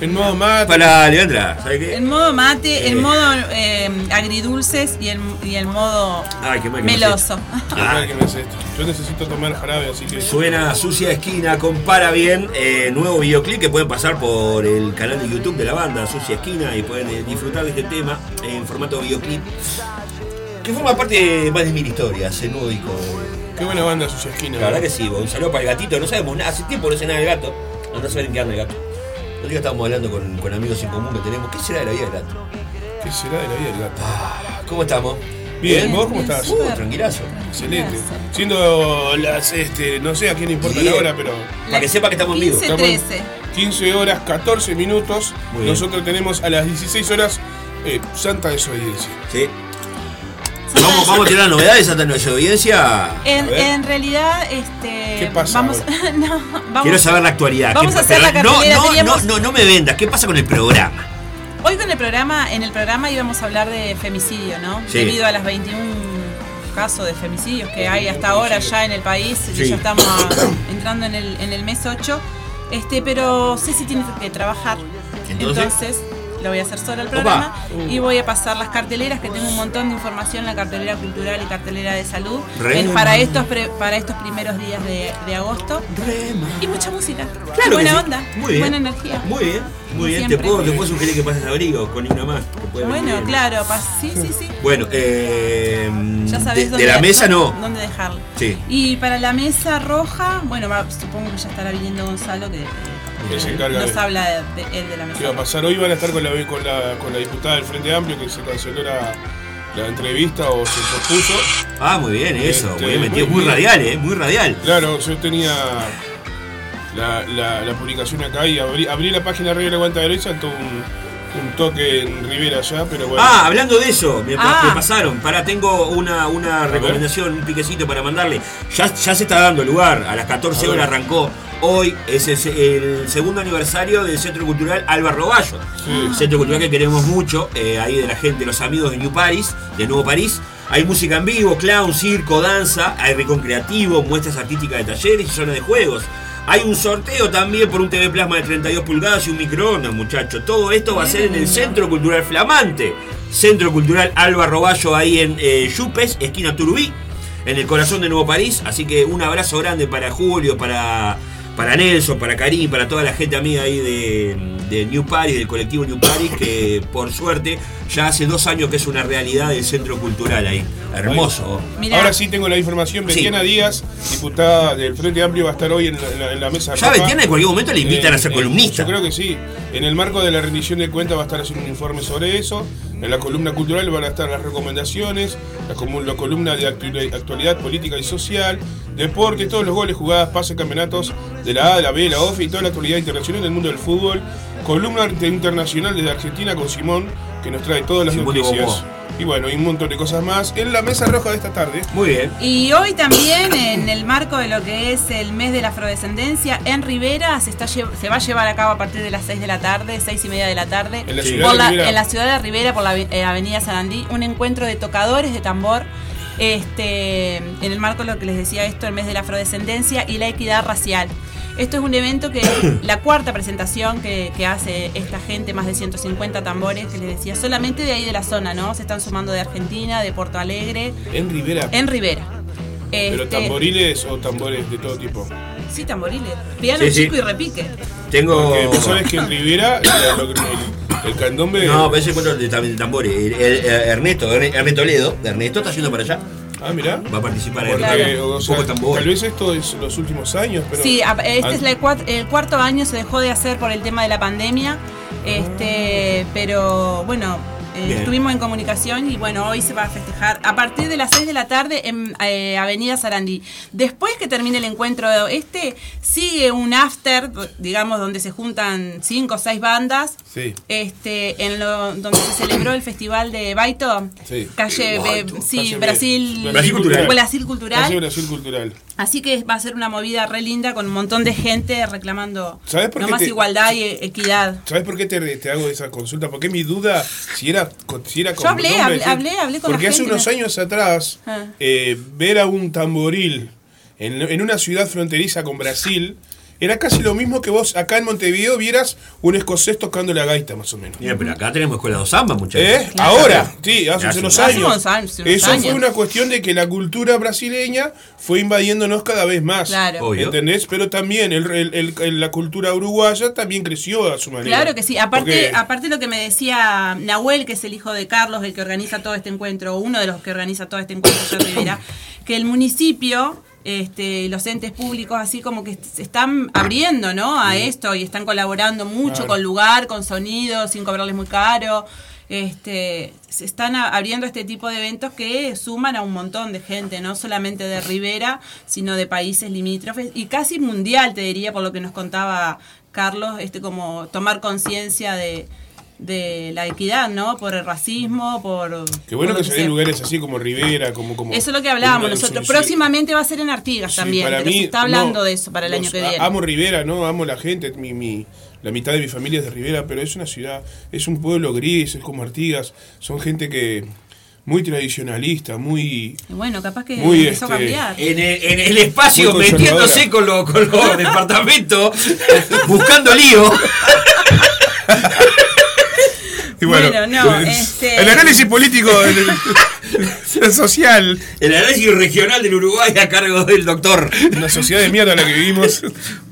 Speaker 3: En modo mate.
Speaker 1: Para Leandra, ¿sabes qué?
Speaker 2: El modo mate,
Speaker 1: Eh.
Speaker 2: el modo eh, agridulces y el, y el modo
Speaker 1: Ay, qué mal que me
Speaker 2: meloso.
Speaker 3: Qué mal que me hace esto. Yo necesito tomar jarabe, así que.
Speaker 1: Suena Sucia Esquina, compara bien. eh, nuevo videoclip que pueden pasar por el canal de YouTube de la banda Sucia Esquina y pueden eh, disfrutar de este tema en formato videoclip. Que forma parte más de mil historias, el nuevo disco.
Speaker 3: Qué buena banda Sucia Esquina.
Speaker 1: La verdad que sí, un saludo para el gatito. No sabemos nada, hace tiempo no sé nada del gato. No saben qué anda el gato. El día estábamos hablando con, con amigos en común que tenemos. ¿Qué será de la vida del gato?
Speaker 3: ¿Qué será de la vida del gato?
Speaker 1: ¿Cómo estamos?
Speaker 3: Bien, ¿vos cómo estás?
Speaker 1: Uh, tranquilazo.
Speaker 3: Excelente. Siendo las, este, no sé a quién importa
Speaker 1: Bien.
Speaker 3: la hora, pero.
Speaker 1: Para que sepa que estamos en vivo.
Speaker 2: 15, 13.
Speaker 3: 15 horas 14 minutos.
Speaker 1: Muy bien.
Speaker 3: Nosotros tenemos a las 16 horas eh, Santa Desobediencia.
Speaker 1: Sí. Vamos, vamos a tirar novedades a nuestra audiencia.
Speaker 2: En, realidad, este.
Speaker 1: ¿Qué pasa
Speaker 2: Vamos, no, vamos-
Speaker 1: Quiero saber la actualidad.
Speaker 2: Vamos
Speaker 1: ¿Qué
Speaker 2: a hacer la
Speaker 1: no, no,
Speaker 2: teníamos-
Speaker 1: no, no, no me vendas. ¿Qué pasa con el programa?
Speaker 2: Hoy con el programa, en el programa íbamos a hablar de femicidio, ¿no?
Speaker 1: Sí.
Speaker 2: Debido a las 21 casos de femicidios que hay hasta ahora ya en el país, y
Speaker 1: Sí.
Speaker 2: ya estamos entrando en el, en el mes 8. Este, pero Ceci tiene que trabajar.
Speaker 1: Entonces.
Speaker 2: Entonces, lo voy a hacer sola el programa
Speaker 1: Uh.
Speaker 2: y voy a pasar las carteleras, que tengo un montón de información, la cartelera cultural y cartelera de salud, en- para, estos pre- para estos primeros días de, de agosto. Y mucha música.
Speaker 1: Claro
Speaker 2: buena
Speaker 1: sí.
Speaker 2: onda,
Speaker 1: Muy bien.
Speaker 2: buena energía.
Speaker 1: Muy bien, muy bien. Te puedo, te puedo sugerir que pases abrigo con una más.
Speaker 2: Bueno, claro, sí, sí, sí.
Speaker 1: Bueno, eh,
Speaker 2: Ya
Speaker 1: de,
Speaker 2: sabes
Speaker 1: de
Speaker 2: dónde,
Speaker 1: la mesa no.
Speaker 2: dónde dejarlo.
Speaker 1: Sí.
Speaker 2: Y para la mesa roja, bueno, va- supongo que ya estará viniendo Gonzalo, que,
Speaker 3: Que se encarga
Speaker 2: nos
Speaker 3: de-
Speaker 2: habla de, de- él de la mesa
Speaker 3: ¿Qué va a pasar? Hoy van a estar con la, con la, con la diputada del Frente Amplio que se canceló la, la entrevista o se pospuso.
Speaker 1: Ah, muy bien, eso.
Speaker 3: Este,
Speaker 1: muy bien metido.
Speaker 3: muy
Speaker 1: radial, ¿eh? Muy radial.
Speaker 3: Claro, yo tenía la, la, la publicación acá y abrí, abrí la página de Radio La Aguantadero y saltó un, un toque en Rivera allá, pero bueno.
Speaker 1: Ah, hablando de eso, me,
Speaker 2: Ah.
Speaker 1: me pasaron. Para, tengo una, una recomendación, un piquecito para mandarle. Ya, ya se está dando lugar. A las 14
Speaker 3: A ver.
Speaker 1: horas arrancó. Hoy es el, segundo aniversario del Centro Cultural Álvaro Bayo. Centro Cultural que queremos mucho. eh, ahí de la gente, los amigos de New Paris, de Nuevo París. Hay música en vivo, clown, circo, danza, hay recon creativo, muestras artísticas de talleres y zona de juegos. Hay un sorteo también por un TV plasma de 32 pulgadas y un microondas, muchachos. Todo esto va a ser en el Centro Cultural Flamante. Centro Cultural Álvaro Bayo ahí en eh, Yupes, esquina Turubí, en el corazón de Nuevo París. Así que un abrazo grande para Julio, para, para Nelson, para Karim, para toda la gente amiga ahí de, de New Paris, del colectivo New Paris, que por suerte ya hace dos años que es una realidad del Centro Cultural ahí. Hermoso.
Speaker 2: Mirá.
Speaker 3: Ahora sí tengo la información.
Speaker 1: Sí.
Speaker 3: Betiana Díaz, diputada del Frente Amplio, va a estar hoy en la, en la- en la mesa.
Speaker 1: Ya
Speaker 3: roja.
Speaker 1: Betiana en cualquier momento le invitan a ser columnista.
Speaker 3: Yo creo que sí. En el marco de la rendición de cuentas va a estar haciendo un informe sobre eso. En la columna cultural van a estar las recomendaciones, la, la columna de actu- actualidad política y social, deporte, todos los goles, jugadas, pases, campeonatos de la A, de la B, de la OFE y toda la actualidad internacional del mundo del fútbol. Columna internacional desde Argentina con Simón, que nos trae todas las
Speaker 1: Simón
Speaker 3: noticias. Y bueno, y un montón de cosas más en la mesa roja de esta tarde.
Speaker 1: Muy bien.
Speaker 2: Y hoy también, en el marco de lo que es el mes de la afrodescendencia, en Rivera se, está, se va a llevar a cabo a partir de las 6 de la tarde, 6 y media de la tarde,
Speaker 3: En la
Speaker 2: por
Speaker 3: ciudad de
Speaker 2: la-
Speaker 3: Rivera.
Speaker 2: en la ciudad de Rivera, por la eh, avenida Sarandí, un encuentro de tocadores de tambor. Este, en el marco de lo que les decía esto, el mes de la afrodescendencia y la equidad racial. Esto es un evento que es la cuarta presentación que, que hace esta gente, más de 150 tambores, que les decía, solamente de ahí de la zona, ¿no? Se están sumando de Argentina, de Porto Alegre,
Speaker 3: En Rivera.
Speaker 2: en Rivera.
Speaker 3: Pero
Speaker 2: Este,
Speaker 3: tamboriles o tambores de todo tipo.
Speaker 2: Sí, tamboriles. Piano
Speaker 1: Sí, sí.
Speaker 2: chico y repique.
Speaker 1: Tengo.
Speaker 3: Porque vos sabés que en Rivera el, el candombe.
Speaker 1: No, pero ese encuentro de, tambores. El- el- el Ernesto, Erne- Ernesto Ledo, Ernesto está yendo para allá.
Speaker 3: Ah, mirá.
Speaker 1: Va a participar en
Speaker 3: Porque,
Speaker 1: el
Speaker 3: o
Speaker 1: un
Speaker 3: sea,
Speaker 1: poco de tambor.
Speaker 3: tal vez esto es los últimos años, pero.
Speaker 2: Sí, este es la cuat- el cuarto año, se dejó de hacer por el tema de la pandemia. Este, pero bueno, Eh, estuvimos en comunicación y bueno, hoy se va a festejar a partir de las 6 de la tarde en eh, Avenida Sarandí. Después que termine el encuentro este, sigue un after, digamos, donde se juntan 5 o 6 bandas.
Speaker 3: Sí.
Speaker 2: Este, en lo, donde se celebró el festival de Baito,
Speaker 3: Sí.
Speaker 2: calle,
Speaker 3: Baito.
Speaker 2: Be- sí,
Speaker 3: Calle
Speaker 2: Brasil,
Speaker 3: Brasil Cultural.
Speaker 2: Brasil Cultural.
Speaker 3: Brasil Cultural.
Speaker 2: Así que va a ser una movida re linda con un montón de gente reclamando
Speaker 3: ¿Sabes por
Speaker 2: no más
Speaker 3: te-
Speaker 2: igualdad y equidad.
Speaker 3: ¿Sabes por qué te, te hago esa consulta? Porque mi duda si era, si era
Speaker 2: Yo hablé, hablé, hablé, hablé con
Speaker 3: Porque
Speaker 2: la
Speaker 3: hace
Speaker 2: gente.
Speaker 3: unos años atrás,
Speaker 2: Ah.
Speaker 3: eh, ver a un tamboril en, en una ciudad fronteriza con Brasil era casi lo mismo que vos acá en Montevideo vieras un escocés tocando la gaita, más o menos.
Speaker 1: Mira, pero acá tenemos escuela de samba, muchachos.
Speaker 3: ¿Eh? Ahora, sí, hace,
Speaker 1: Hace
Speaker 3: unos
Speaker 1: unos
Speaker 3: años.
Speaker 2: unos
Speaker 3: Eso fue una cuestión de que la cultura brasileña fue invadiéndonos cada vez más.
Speaker 2: Claro. Obvio.
Speaker 3: ¿Entendés? Pero también el- el- el- la cultura uruguaya también creció a su manera.
Speaker 2: Claro que sí. Aparte,
Speaker 3: Porque-
Speaker 2: aparte lo que me decía Nahuel, que es el hijo de Carlos, el que organiza todo este encuentro, o uno de los que organiza todo este encuentro Rivera, que el municipio, este, los entes públicos, así como que se están abriendo, ¿no? A esto y están colaborando mucho
Speaker 3: Claro.
Speaker 2: con lugar, con sonido, sin cobrarles muy caro. Este, se están abriendo este tipo de eventos que suman a un montón de gente, no solamente de Rivera, sino de países limítrofes y casi mundial, te diría, por lo que nos contaba Carlos, este como tomar conciencia de, de la equidad, ¿no? Por el racismo, por...
Speaker 3: Qué bueno
Speaker 2: por
Speaker 3: que
Speaker 2: lo
Speaker 3: se den lugares así como Rivera, como... como
Speaker 2: Eso es lo que hablábamos nosotros. Próximamente va a ser en Artigas
Speaker 3: Sí,
Speaker 2: también,
Speaker 3: para
Speaker 2: pero
Speaker 3: mí,
Speaker 2: se está hablando
Speaker 3: no,
Speaker 2: de eso para el año que viene.
Speaker 3: Amo Rivera, ¿no? Amo la gente, mi, mi- la mitad de mi familia es de Rivera, pero es una ciudad, es un pueblo gris, es como Artigas, son gente que muy tradicionalista, muy...
Speaker 2: Bueno, capaz que
Speaker 3: Muy,
Speaker 2: empezó a
Speaker 3: este,
Speaker 2: cambiar.
Speaker 1: En el, en el espacio metiéndose con los con los departamentos, buscando lío.
Speaker 3: Y bueno,
Speaker 2: Bueno, no,
Speaker 3: el-
Speaker 2: este-
Speaker 3: El análisis político, el, el social.
Speaker 1: El análisis regional del Uruguay a cargo del doctor.
Speaker 3: Una sociedad de mierda en la que vivimos.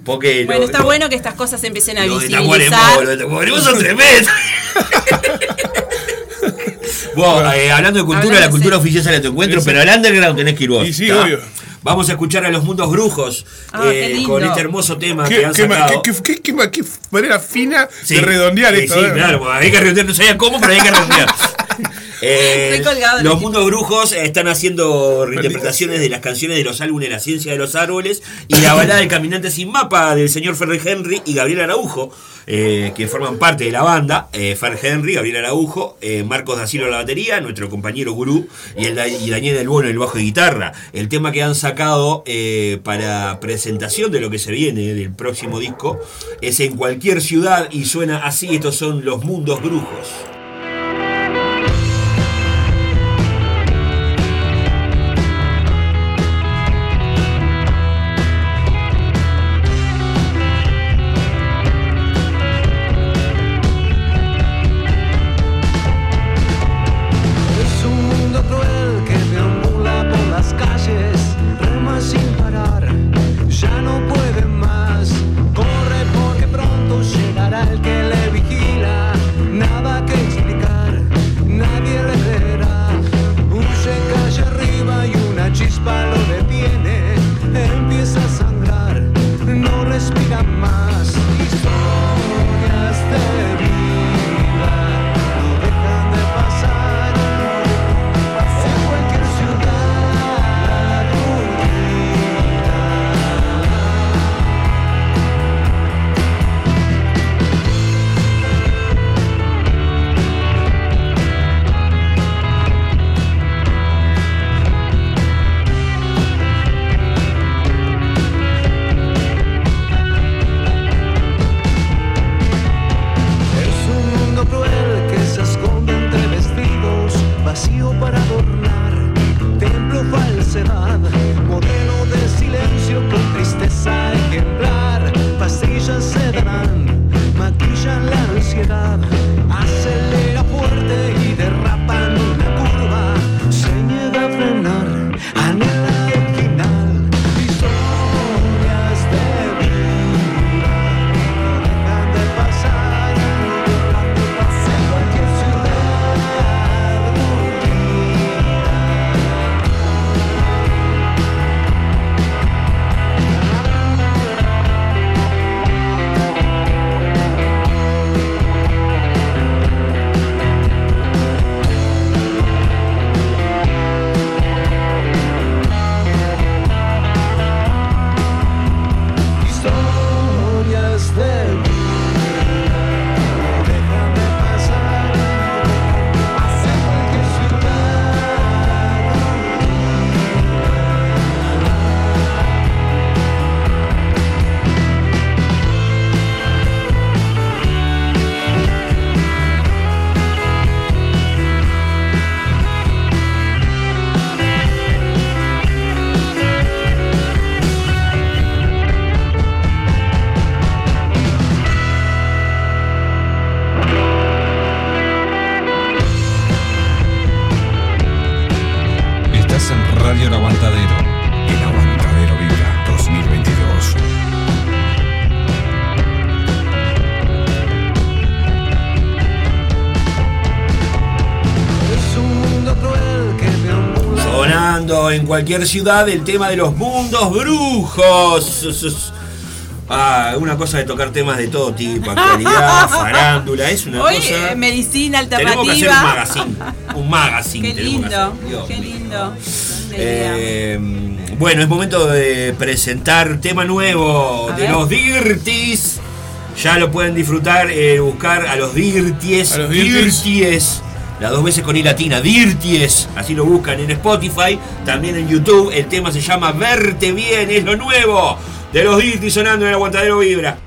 Speaker 1: Porque
Speaker 2: Bueno,
Speaker 1: lo-
Speaker 2: está bueno que estas cosas se empiecen a
Speaker 1: lo de
Speaker 2: visibilizar.
Speaker 1: Tacuarembó, lo de son tremendos. Vos, eh, hablando de cultura,
Speaker 2: Hablando
Speaker 1: la
Speaker 2: de
Speaker 1: cultura
Speaker 2: ser-
Speaker 1: oficial sale a tu encuentro,
Speaker 3: Sí.
Speaker 1: pero al underground tenés que ir vos.
Speaker 3: Y sí,
Speaker 1: ¿tá?
Speaker 3: obvio.
Speaker 1: Vamos a escuchar a los mundos brujos
Speaker 2: Ah,
Speaker 1: eh, con este hermoso tema
Speaker 3: Qué,
Speaker 1: que han sacado.
Speaker 3: qué- qué- qué- qué ma- qué manera fina
Speaker 1: Sí.
Speaker 3: de redondear
Speaker 1: Sí,
Speaker 3: esto.
Speaker 1: Sí,
Speaker 3: ¿eh?
Speaker 1: claro, hay que redondear, no sabía cómo, pero hay que redondear. Eh, los mundos brujos están haciendo reinterpretaciones de las canciones de los álbumes La ciencia de los árboles y la balada del caminante sin mapa del señor Ferry Henry y Gabriel Araujo, eh, que forman parte de la banda. Eh, Fer Henry, Gabriel Araujo, eh, Marcos Dacilo a la batería, nuestro compañero gurú, y, el, Da- y Daniel del Bono en el bajo de guitarra. El tema que han sacado eh, para presentación de lo que se viene del próximo disco es en cualquier ciudad y suena así. Estos son los mundos brujos.
Speaker 14: En cualquier ciudad el tema de los mundos brujos. Ah, una cosa de tocar temas de todo tipo, actualidad, farándula, es una
Speaker 2: Hoy
Speaker 14: cosa.
Speaker 2: eh, medicina
Speaker 14: Tenemos que hacer
Speaker 2: alternativa.
Speaker 14: un magazine. Un magazine
Speaker 2: Qué lindo, qué lindo.
Speaker 14: Eh, bueno, es momento de presentar tema nuevo
Speaker 2: A
Speaker 14: de
Speaker 2: ver.
Speaker 14: los Dirties. Ya lo pueden disfrutar, eh, buscar a los Dirties.
Speaker 1: A los Dirties.
Speaker 14: Dirties. Las dos veces con I latina, Dirties. Así lo buscan en Spotify, también en YouTube. El tema se llama Verte Bien, es lo nuevo de los Dirties sonando en el aguantadero Vibra.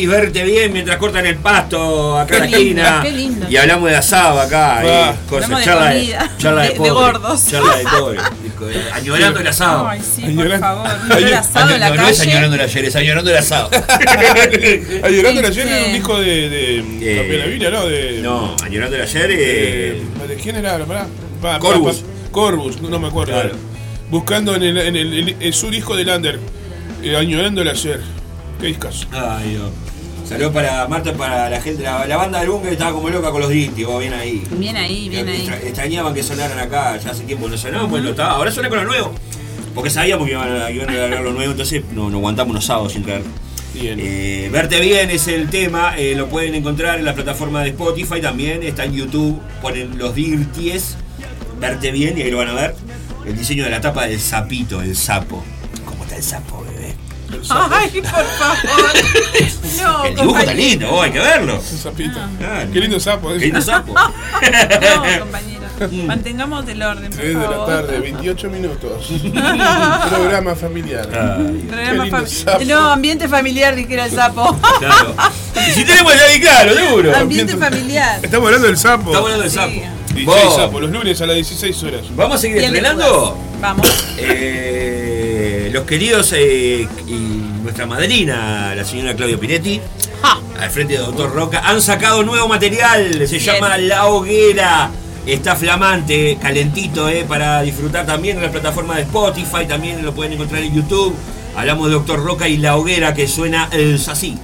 Speaker 1: Dirtis, verte bien mientras cortan el pasto acá
Speaker 2: Qué
Speaker 1: en la
Speaker 2: lindo,
Speaker 1: esquina.
Speaker 2: qué lindo.
Speaker 1: Y hablamos de asado acá.
Speaker 3: Ah.
Speaker 1: y cosas,
Speaker 2: Hablamos de
Speaker 1: charla de, charla de,
Speaker 2: de- de
Speaker 1: pobre,
Speaker 2: gordos.
Speaker 1: Charla de pobre. Añorando el asado.
Speaker 2: Ay, sí, por favor. El asado en la
Speaker 1: no, no es
Speaker 2: calle.
Speaker 1: añorando el ayer, es añorando el asado.
Speaker 3: Añorando la ayer era un disco de, de
Speaker 1: Eh,
Speaker 3: Campeón de la Biblia, ¿no? De,
Speaker 1: No, añorando el ayer. Eh,
Speaker 3: ¿De quién era? Pa,
Speaker 1: Corbus.
Speaker 3: Corbus, no, no me acuerdo.
Speaker 1: Claro.
Speaker 3: Buscando en, el, en, el, el- en su disco de Lander, eh, añorando el ayer. Qué discos.
Speaker 1: Ay, Dios. Saludos para Marta, para la gente, la, la banda del búnker estaba como loca con los dirtis, vos bien ahí.
Speaker 2: Bien ahí, bien ahí.
Speaker 1: Extra- extrañaban que sonaran acá, ya hace tiempo no sonaban, pues no estaba. Ahora suena con lo nuevo. Porque sabíamos que iban a, iban a largar lo nuevo, entonces no, no aguantamos unos sábados sin traer.
Speaker 3: Bien.
Speaker 1: Eh, Verte bien es el tema, eh, lo pueden encontrar en la plataforma de Spotify también, está en YouTube, ponen los dirties, Verte bien y ahí lo van a ver. El diseño de la tapa del sapito, el sapo. ¿Cómo está el sapo, bebé?
Speaker 2: Ay, por favor. No,
Speaker 1: El dibujo está lindo, hay que verlo.
Speaker 3: Un sapito.
Speaker 1: Claro.
Speaker 3: Qué lindo sapo.
Speaker 1: Qué lindo sapo.
Speaker 2: No, compañero. Mantengamos el orden, por
Speaker 3: 3 de la tarde, 28 minutos. Programa familiar.
Speaker 1: Ay,
Speaker 2: Programa
Speaker 3: Qué lindo sapo.
Speaker 2: No, ambiente familiar, dijera el sapo.
Speaker 1: claro. Y si tenemos ya ahí claro, seguro.
Speaker 2: ambiente familiar.
Speaker 3: Estamos hablando del sapo.
Speaker 1: Estamos hablando del
Speaker 2: Sí.
Speaker 1: sapo.
Speaker 3: 16
Speaker 1: Vos,
Speaker 3: sapo, los lunes a las 16 horas.
Speaker 1: Vamos a seguir
Speaker 2: el. Judas. Vamos.
Speaker 1: Eh, los queridos eh, y nuestra madrina, la señora Claudia Pinetti, al frente de Doctor Roca, han sacado nuevo material. Se llama La Hoguera. Está flamante, calentito, eh, para disfrutar también en la plataforma de Spotify. También lo pueden encontrar en YouTube. Hablamos de Doctor Roca y La Hoguera, que suena el así.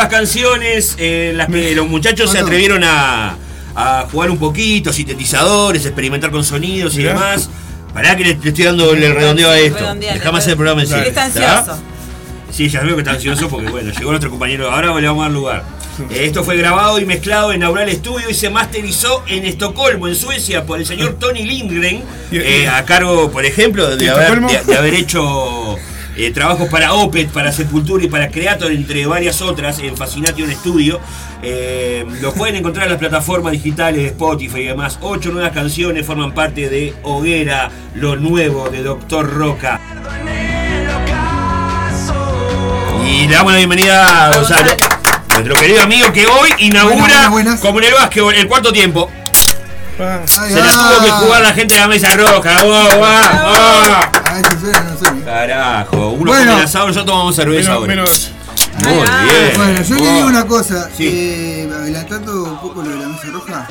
Speaker 1: Nuevas canciones en las que los muchachos se atrevieron a, a jugar un poquito, sintetizadores, experimentar con sonidos y demás. Pará que le, le estoy dando el redondeo a esto. Dejame hacer el programa en sí.
Speaker 2: Porque está ansioso.
Speaker 1: Sí, ya veo que está ansioso porque bueno, llegó nuestro compañero. Ahora le vamos a dar lugar. Eh, Esto fue grabado y mezclado en Aural Studio y se masterizó en Estocolmo, en Suecia, por el señor Tony Lindgren, eh, a cargo, por ejemplo,
Speaker 3: ¿Y
Speaker 1: de haber,
Speaker 3: Estocolmo?
Speaker 1: de- de haber hecho eh, trabajos para Opet, para Sepultura y para Creator, entre varias otras, en Fascination Studio. Eh, los pueden encontrar en las plataformas digitales de Spotify y demás. Ocho nuevas canciones forman parte de Hoguera, lo nuevo de Doctor Roca. Y le damos la bienvenida a Gonzalo, nuestro querido amigo que hoy inaugura, como en el básquetbol, el cuarto tiempo. Se la tuvo que jugar la gente de la mesa roja. ¡Oh! ¡Oh! Carajo, uno
Speaker 15: Bueno.
Speaker 1: come el asado, nosotros tomamos cerveza ahora. Muy bien.
Speaker 15: Bueno, yo le
Speaker 1: Oh.
Speaker 15: digo una cosa,
Speaker 1: Sí.
Speaker 15: eh, adelantando un poco lo de la mesa roja,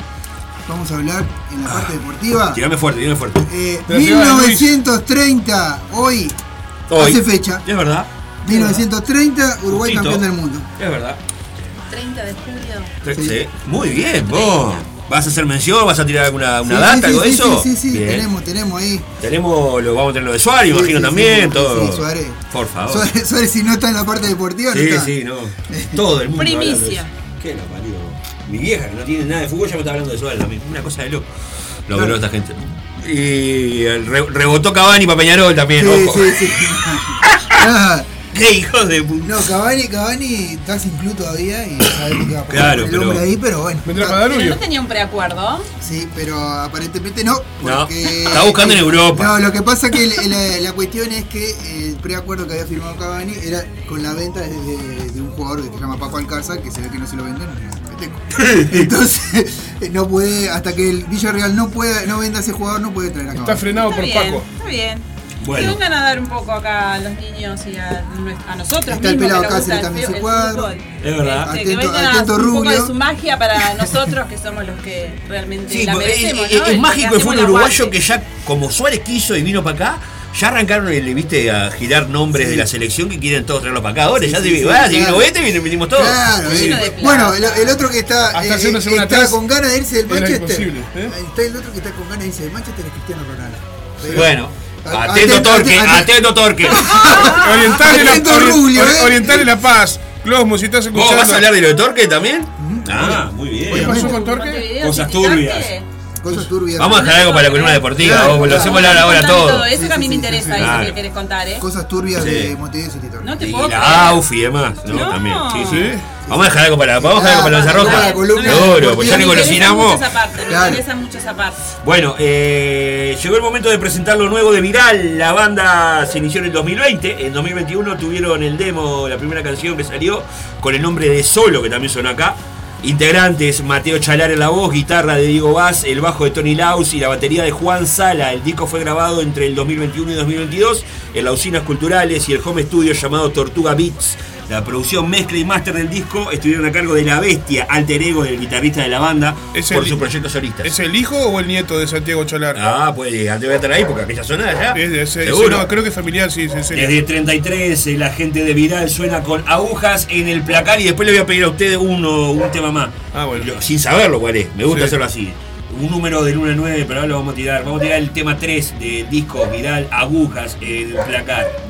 Speaker 15: vamos a hablar en la parte deportiva.
Speaker 1: Tirame fuerte, tirame fuerte.
Speaker 15: Eh,
Speaker 1: Pero si va Luis.
Speaker 15: 1930, hoy,
Speaker 1: Hoy.
Speaker 15: hace fecha.
Speaker 1: Es verdad.
Speaker 15: 1930, Uruguay
Speaker 1: Justito.
Speaker 15: campeón del mundo.
Speaker 1: Es verdad.
Speaker 2: 30 de julio.
Speaker 1: Sí. Muy bien, vos. ¿Vas a hacer mención? ¿Vas a tirar alguna una
Speaker 15: Sí,
Speaker 1: data,
Speaker 15: sí,
Speaker 1: algo de
Speaker 15: sí,
Speaker 1: eso?
Speaker 15: Sí, sí, sí,
Speaker 1: Bien.
Speaker 15: tenemos, tenemos ahí.
Speaker 1: Tenemos, lo, vamos a tener lo de Suárez,
Speaker 15: Sí,
Speaker 1: imagino
Speaker 15: sí,
Speaker 1: también,
Speaker 15: sí,
Speaker 1: todo.
Speaker 15: sí, Suárez.
Speaker 1: Por favor.
Speaker 15: Suárez, Suárez, si no está en la parte deportiva, no
Speaker 1: Sí,
Speaker 15: está.
Speaker 1: sí, no. Todo el mundo.
Speaker 2: Primicia.
Speaker 1: ¿Qué lo parió? Mi vieja, que no tiene nada de fútbol, ya me está hablando de Suárez también. Una cosa de loco. Lo
Speaker 15: Claro.
Speaker 1: esta gente. Y el re- rebotó Cavani para Peñarol también,
Speaker 15: Sí,
Speaker 1: ojo.
Speaker 15: sí, sí. Ah,
Speaker 1: ¡Qué hijos de puta!
Speaker 15: No, Cavani, Cavani está sin club todavía y no sabemos qué va a pasar
Speaker 1: Claro,
Speaker 15: el
Speaker 1: pero-
Speaker 15: hombre ahí, pero bueno.
Speaker 2: Pero no tenía un preacuerdo.
Speaker 15: Sí, pero aparentemente no.
Speaker 1: No,
Speaker 15: Porque,
Speaker 1: está buscando en Europa.
Speaker 15: No, lo que pasa que la, la- la cuestión es que el preacuerdo que había firmado Cavani era con la venta de, de- de un jugador que se llama Paco Alcázar, que se ve que no se lo venden. Entonces, no puede, hasta que el Villarreal no pueda, no venda a ese jugador, no puede traer a Cavani.
Speaker 3: Está frenado
Speaker 2: Está
Speaker 3: por
Speaker 2: bien,
Speaker 3: Paco.
Speaker 2: está bien.
Speaker 15: Bueno.
Speaker 2: Que vengan a dar un poco acá a los niños y a, a nosotros
Speaker 15: Está el
Speaker 2: mismos
Speaker 15: pelado
Speaker 2: que nos gusta el
Speaker 15: se
Speaker 2: el
Speaker 15: cuadra.
Speaker 1: Es verdad.
Speaker 2: Este, que
Speaker 15: Atento-
Speaker 2: vengan a un poco
Speaker 15: Rubio.
Speaker 2: de su magia para nosotros que somos los que realmente
Speaker 1: Sí,
Speaker 2: la
Speaker 1: es,
Speaker 2: merecemos,
Speaker 1: es-
Speaker 2: ¿no?
Speaker 1: es
Speaker 2: Y que
Speaker 1: mágico el
Speaker 2: hacemos
Speaker 1: fútbol
Speaker 2: el
Speaker 1: uruguayo que ya, como Suárez quiso y vino para acá, ya arrancaron, el, viste, a girar nombres
Speaker 15: Sí.
Speaker 1: de la selección que quieren todos traerlo para acá. Ahora
Speaker 15: Sí,
Speaker 1: ya
Speaker 15: sí,
Speaker 1: ah,
Speaker 15: claro.
Speaker 1: vino este, vino- vinimos todos.
Speaker 15: Claro,
Speaker 1: Sí.
Speaker 15: eh. bueno, el, el otro que está,
Speaker 3: Hasta
Speaker 15: eh, está
Speaker 3: atrás
Speaker 15: con ganas de irse del Manchester.
Speaker 3: ¿eh?
Speaker 15: Está el otro que está con ganas de irse del Manchester es Cristiano Ronaldo. Pero-
Speaker 1: Bueno, atento
Speaker 15: atento,
Speaker 1: Torque,
Speaker 15: atento.
Speaker 1: Torque.
Speaker 3: Orientale la,
Speaker 15: Atento, Rubio,
Speaker 3: ori-
Speaker 15: eh.
Speaker 3: orientale la paz. Closmo, si estás escuchando.
Speaker 1: ¿Vos vas a hablar de lo de Torque también? Ah, muy bien.
Speaker 3: ¿Qué pasó con Torque?
Speaker 1: Cosas turbias.
Speaker 15: Cosas turbias.
Speaker 1: Vamos a dejar algo para la columna deportiva,
Speaker 15: Claro,
Speaker 1: vos, lo hacemos ahora todo.
Speaker 2: Eso que a mí me interesa, eso
Speaker 1: Claro.
Speaker 2: que querés contar, ¿eh?
Speaker 15: Cosas turbias
Speaker 1: Sí.
Speaker 15: de Montevideo City Torque.
Speaker 2: No te
Speaker 1: Y
Speaker 2: puedo
Speaker 1: la AUF y demás, ¿no?
Speaker 2: No.
Speaker 1: También. Sí, sí. Vamos a dejar algo para, vamos a dejar algo para la roja. Seguro, pues ya
Speaker 2: interesa
Speaker 1: cocinamos. Bueno, eh, llegó el momento de presentar lo nuevo de Viral. La banda se inició en el 2020. En 2021 tuvieron el demo, la primera canción que salió, con el nombre de Solo, que también sonó acá. Integrantes, Mateo Chalar en la voz, guitarra de Diego Vaz, el bajo de Tony Laus y la batería de Juan Sala. El disco fue grabado entre el 2021 y 2022 en las usinas culturales y el home studio llamado Tortuga Beats. La producción, mezcla y máster del disco estuvieron a cargo de La Bestia, alter ego del guitarrista de la banda,
Speaker 3: ¿Es
Speaker 1: por
Speaker 3: el-
Speaker 1: su proyecto solista.
Speaker 3: ¿Es el hijo o el nieto de Santiago Cholar?
Speaker 1: Ah, pues antes voy a estar ahí porque aquella zona.
Speaker 3: Es de ese-
Speaker 1: Seguro.
Speaker 3: no, creo que familiar, sí, sí, sí.
Speaker 1: Desde 33, eh, la gente de Viral suena con agujas en el placar y después le voy a pedir a ustedes uno, un tema más.
Speaker 3: Ah, bueno.
Speaker 1: Yo, sin saberlo cuál es, me gusta
Speaker 3: Sí.
Speaker 1: hacerlo así. Un número del 1 al 9, pero ahora lo vamos a tirar. Vamos a tirar el tema 3 del disco Viral, agujas en el placar.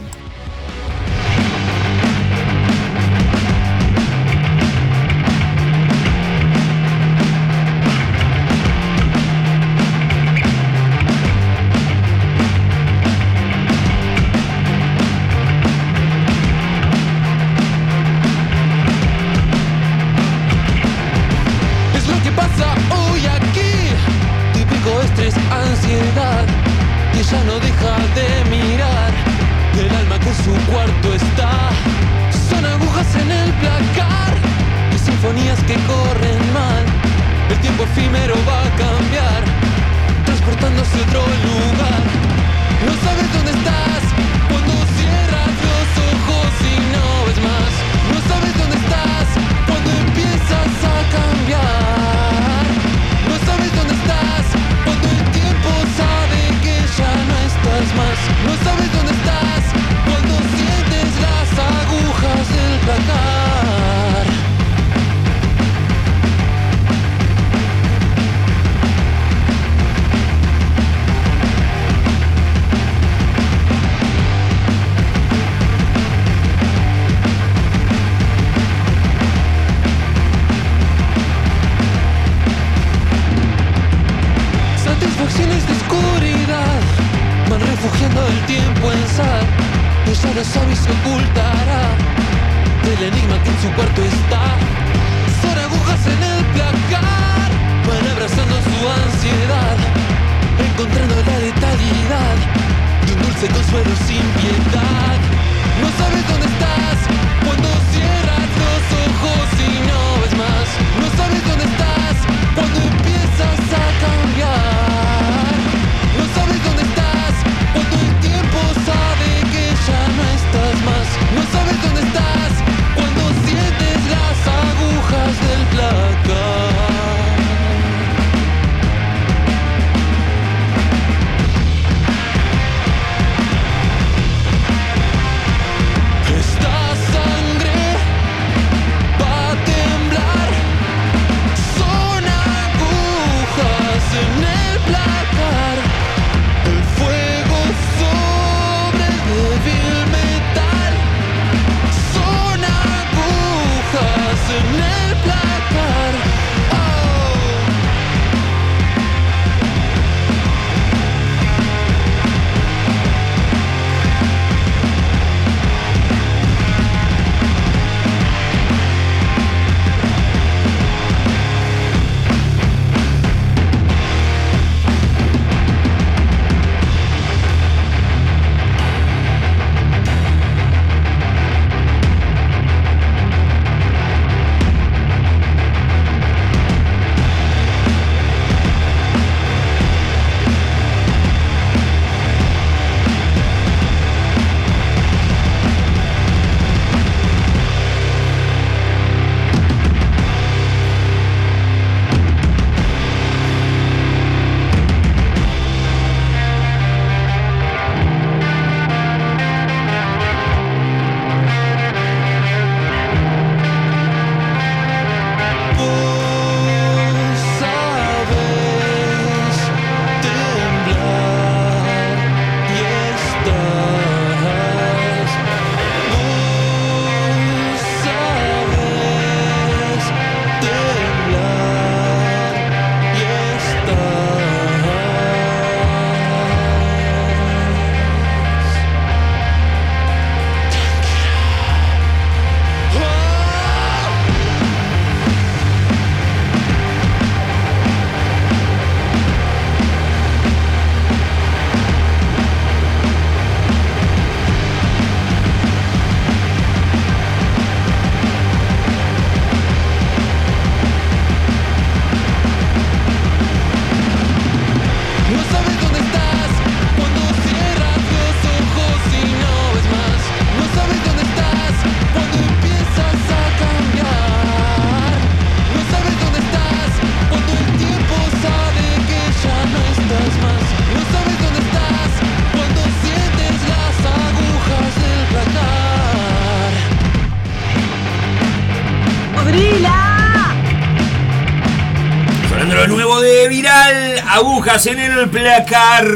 Speaker 16: Rojas en el placar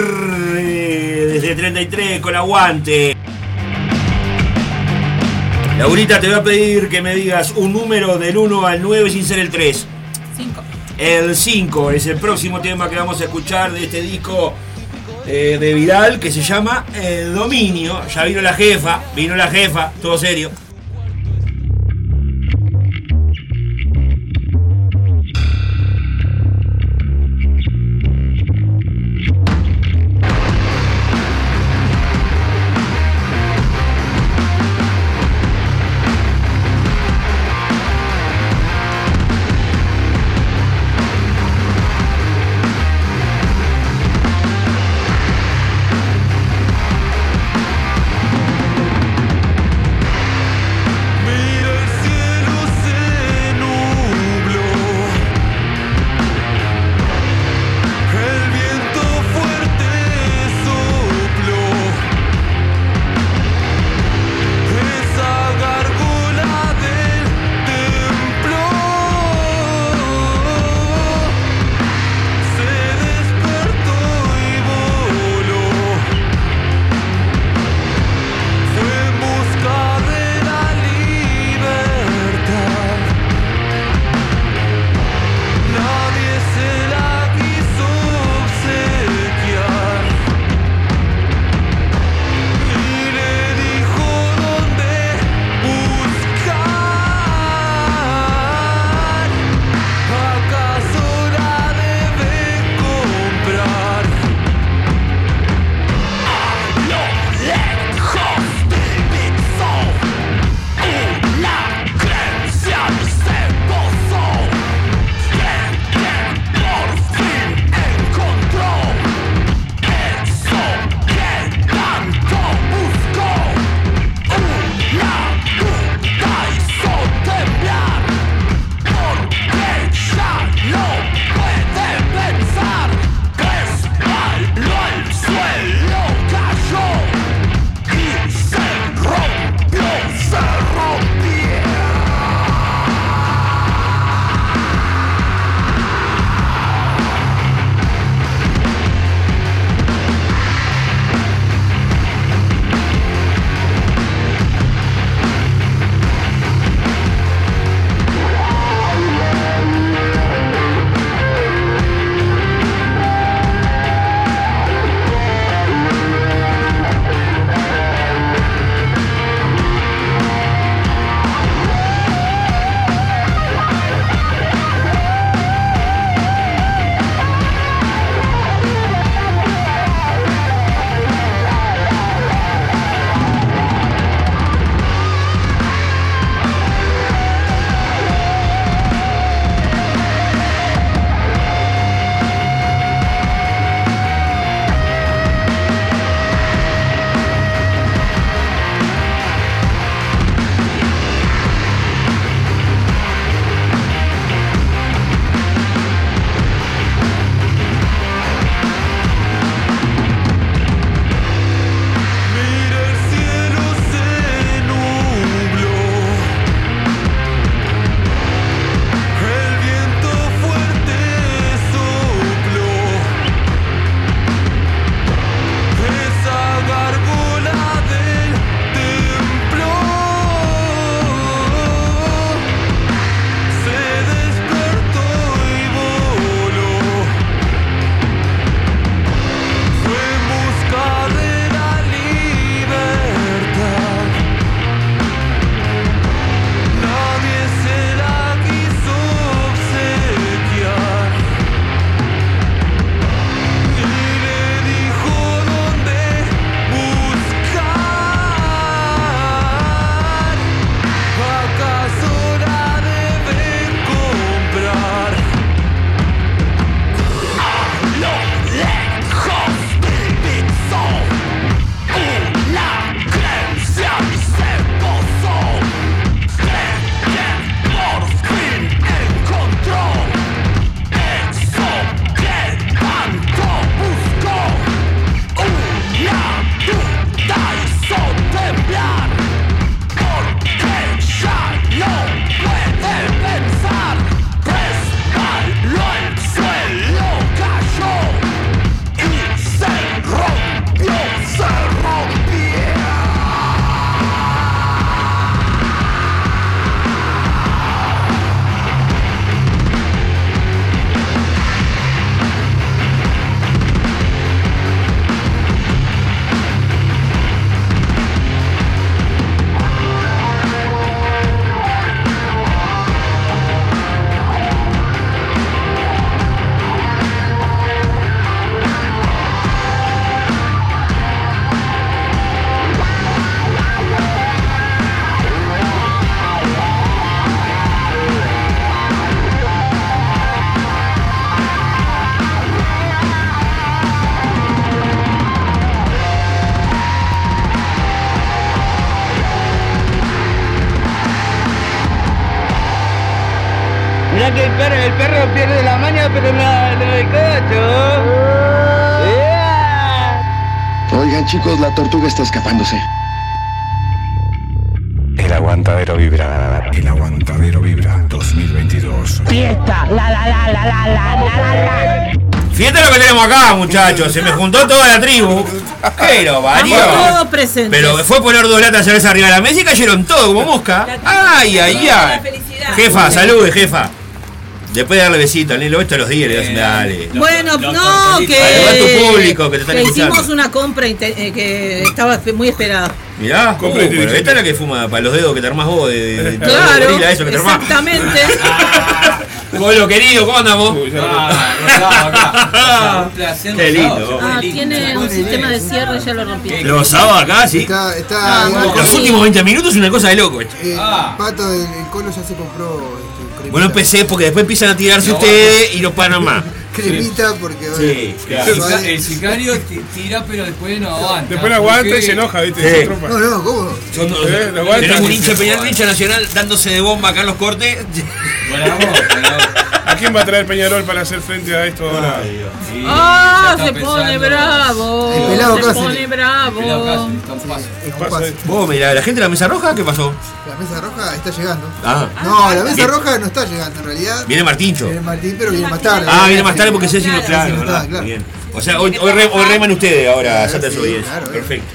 Speaker 1: eh, desde 33 con aguante. Laurita, te voy a pedir que me digas un número del 1 al 9 sin ser el 3.
Speaker 2: 5.
Speaker 1: El 5 es el próximo tema que vamos a escuchar de este disco eh, de Vidal que se llama El Dominio. Ya vino la jefa, vino la jefa, todo serio.
Speaker 17: la
Speaker 8: tortuga está escapándose.
Speaker 6: El aguantadero vibra. El aguantadero vibra 2022.
Speaker 18: Fiesta. La la la la la la la la.
Speaker 1: Fíjate lo que tenemos acá, muchachos. Se me juntó toda la tribu. Pero varió.
Speaker 2: Todos presentes.
Speaker 1: Pero fue poner dos latas de cerveza arriba de la mesa y cayeron todos como mosca. Ay, ay, ay. Jefa, salude, jefa. Después de darle besito, Nilo, esto los días, le das dale.
Speaker 2: Bueno, no,
Speaker 1: tu
Speaker 2: que,
Speaker 1: público que te están
Speaker 2: que
Speaker 1: escuchando.
Speaker 2: hicimos una compra eh, que estaba muy esperada.
Speaker 1: Mirá,
Speaker 3: Compra
Speaker 1: pero
Speaker 3: inteligente.
Speaker 1: esta es la que fuma para los dedos que te armás vos de, de, de
Speaker 2: Claro,
Speaker 1: gorila, eso que te armás.
Speaker 2: exactamente.
Speaker 1: Colo querido, ¿cómo andamos?
Speaker 19: Ah, Un placer,
Speaker 1: Qué lindo.
Speaker 19: rosado,
Speaker 2: Ah, tiene un sistema de cierre, ya lo rompí.
Speaker 1: Los sábados acá, sí.
Speaker 15: Está, está igual
Speaker 1: Los últimos 20 minutos es una cosa de loco. esto.
Speaker 15: eh,
Speaker 19: Ah.
Speaker 15: Pato, el, el colo ya se compró cremita.
Speaker 1: Bueno, empecé porque después empiezan a tirarse ustedes y no paran más.
Speaker 15: Cremita porque bueno,
Speaker 1: Sí,
Speaker 19: El,
Speaker 1: claro.
Speaker 19: el sicario ti- tira, pero después no aguanta.
Speaker 3: Después no aguanta y se enoja, ¿viste?
Speaker 1: Sí.
Speaker 15: No, no, ¿cómo?
Speaker 1: Son,
Speaker 3: Eh,
Speaker 1: tenemos un hincha Peñarol, hincha nacional dándose de bomba acá en los cortes.
Speaker 19: Buena voz.
Speaker 3: ¿A quién va a traer Peñarol para hacer frente a esto ahora?
Speaker 19: Sí,
Speaker 2: Ah, se pone bravo.
Speaker 15: El pelado
Speaker 2: se
Speaker 15: Cáceres.
Speaker 2: pone bravo.
Speaker 19: Pelado Cáceres, está un paso.
Speaker 15: Es un
Speaker 3: Pasa
Speaker 15: paso.
Speaker 3: esto.
Speaker 1: Vos, mira, la gente de la mesa roja, ¿qué pasó?
Speaker 15: La mesa roja está llegando.
Speaker 1: Ah,
Speaker 15: No, la mesa
Speaker 1: Bien.
Speaker 15: roja no está llegando en realidad.
Speaker 1: viene Martincho.
Speaker 15: Viene Martín, pero viene más tarde.
Speaker 1: Ah, viene más tarde porque se claro, ¿verdad?
Speaker 15: está, claro.
Speaker 1: Bien. O sea, hoy, hoy, re- hoy reman ustedes ahora, Santa
Speaker 15: sí,
Speaker 1: Desobediencia.
Speaker 15: claro, eh.
Speaker 1: Perfecto.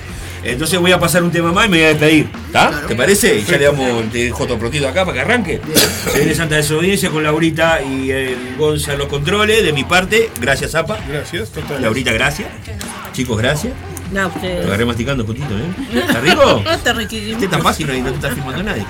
Speaker 1: Entonces voy a pasar un tema más y me voy a despedir. ¿Está? ¿Te parece? Y ya le damos el Joto Protito acá para que arranque. Se viene Santa Desobediencia con Laurita y el Gonza en los controles. De mi parte, gracias, Zapa.
Speaker 3: Gracias, total.
Speaker 1: Laurita, gracias. Chicos, gracias.
Speaker 2: No,
Speaker 1: Lo
Speaker 2: usted.
Speaker 1: agarré masticando justito, ¿eh? ¿Está rico?
Speaker 2: Está riquísimo.
Speaker 1: Este es tan fácil no, y no te está filmando nadie.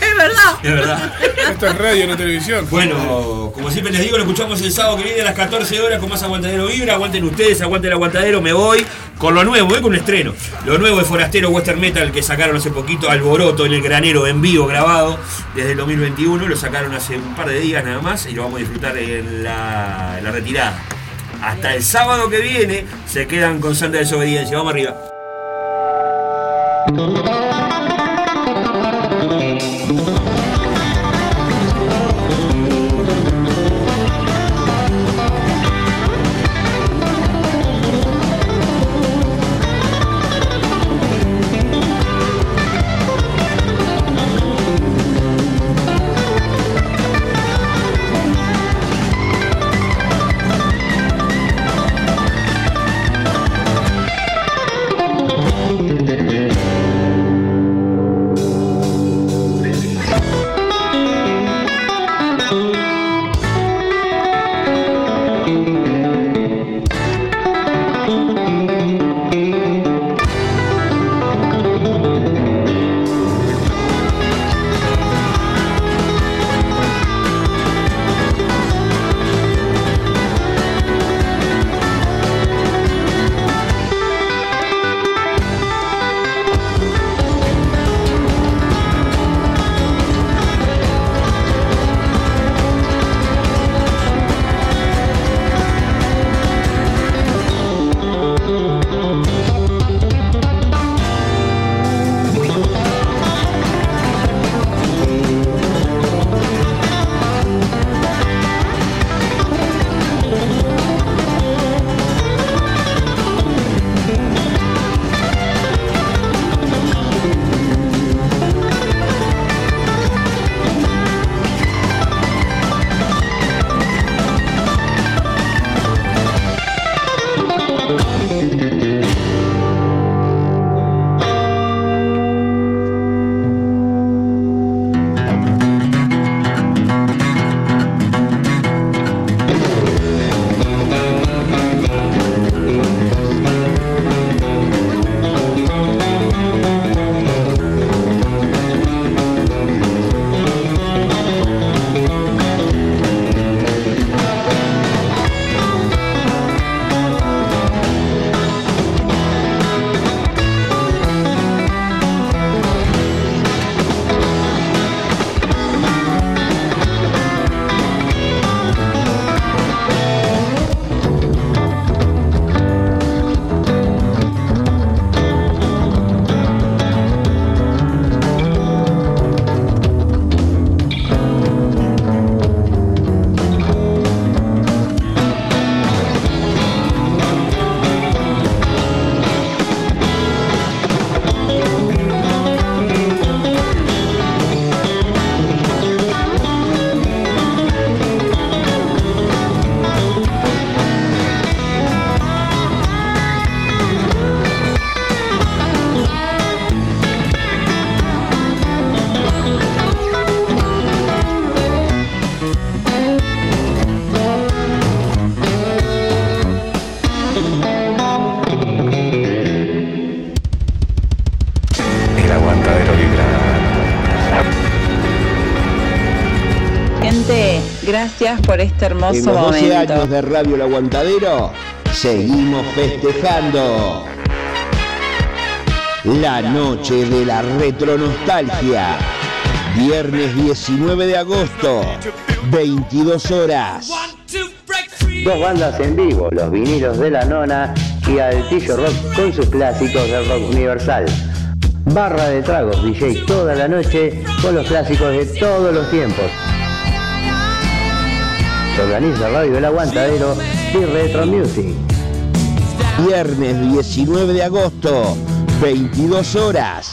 Speaker 2: Es verdad.
Speaker 1: Es verdad.
Speaker 3: Esto es radio, no televisión.
Speaker 1: Bueno, como siempre les digo, lo escuchamos el sábado que viene a las 14 horas con más Aguantadero Vibra. Aguanten ustedes, aguanten el Aguantadero, me voy con lo nuevo, voy con un estreno. Lo nuevo de Forastero Western Metal que sacaron hace poquito, Alboroto en el granero en vivo grabado desde el 2021. Lo sacaron hace un par de días nada más y lo vamos a disfrutar en la, en la retirada. Hasta el sábado que viene se quedan con Santa Desobediencia. Vamos arriba.
Speaker 20: Gracias por este
Speaker 10: En
Speaker 20: hermoso
Speaker 10: los 12
Speaker 20: momento.
Speaker 10: años de Radio El Aguantadero, seguimos festejando. La noche de la retronostalgia. Viernes 19 de agosto, 22 horas.
Speaker 11: Dos bandas en vivo, los vinilos de la nona y Altillo Rock con sus clásicos del rock universal. Barra de tragos, DJ toda la noche con los clásicos de todos los tiempos. Organiza Radio El Aguantadero y Retro Music.
Speaker 10: Viernes 19 de agosto, 22 horas.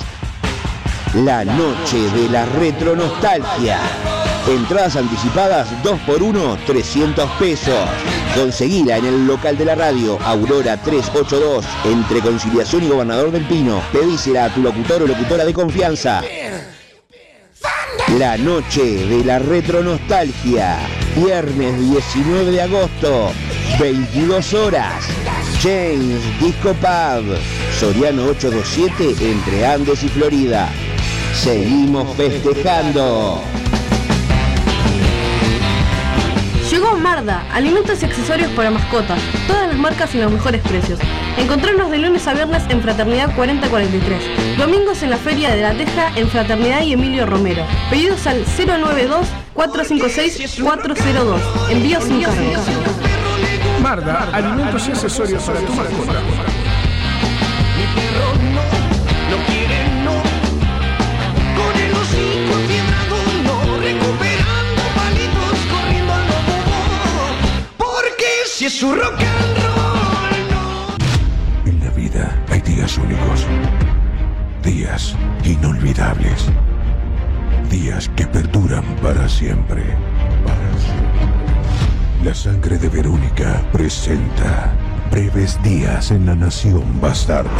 Speaker 10: La noche de la retronostalgia. Entradas anticipadas 2x1, 300 pesos. Conseguila en el local de la radio, Aurora 382, entre Conciliación y Gobernador del Pino. Pedísela a tu locutor o locutora de confianza. La noche de la retronostalgia. Viernes 19 de agosto, 22 horas. James Disco Pub. Soriano 827 entre Andes y Florida. Seguimos festejando.
Speaker 21: Llegó Marda, alimentos y accesorios para mascotas, todas las marcas y los mejores precios. Encontrarnos de lunes a viernes en Fraternidad 4043, domingos en la Feria de la Teja en Fraternidad y Emilio Romero. Pedidos al 092-456-402. Envío sin cargo.
Speaker 22: Marda, alimentos y accesorios para tu mascota.
Speaker 4: No quiere no Con el hocico quebrado no Recuperando palitos corriendo al lobo Porque si es su rock and roll
Speaker 8: En la vida hay días únicos. Días inolvidables. Días que perduran para siempre. Para siempre. La sangre de Verónica presenta breves días en la nación bastarda.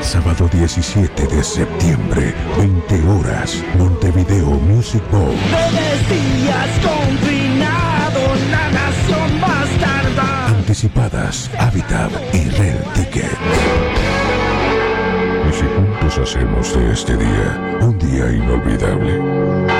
Speaker 8: Sábado 17 de septiembre, 20 horas, Montevideo Music Bowl.
Speaker 4: Breves días confinado La nación bastarda
Speaker 8: Anticipadas, Habitat y Rare Ticket. Y si juntos hacemos de este día un día inolvidable.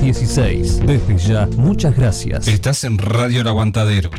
Speaker 9: 716. Desde ya, muchas gracias.
Speaker 6: Estás en Radio El Aguantadero.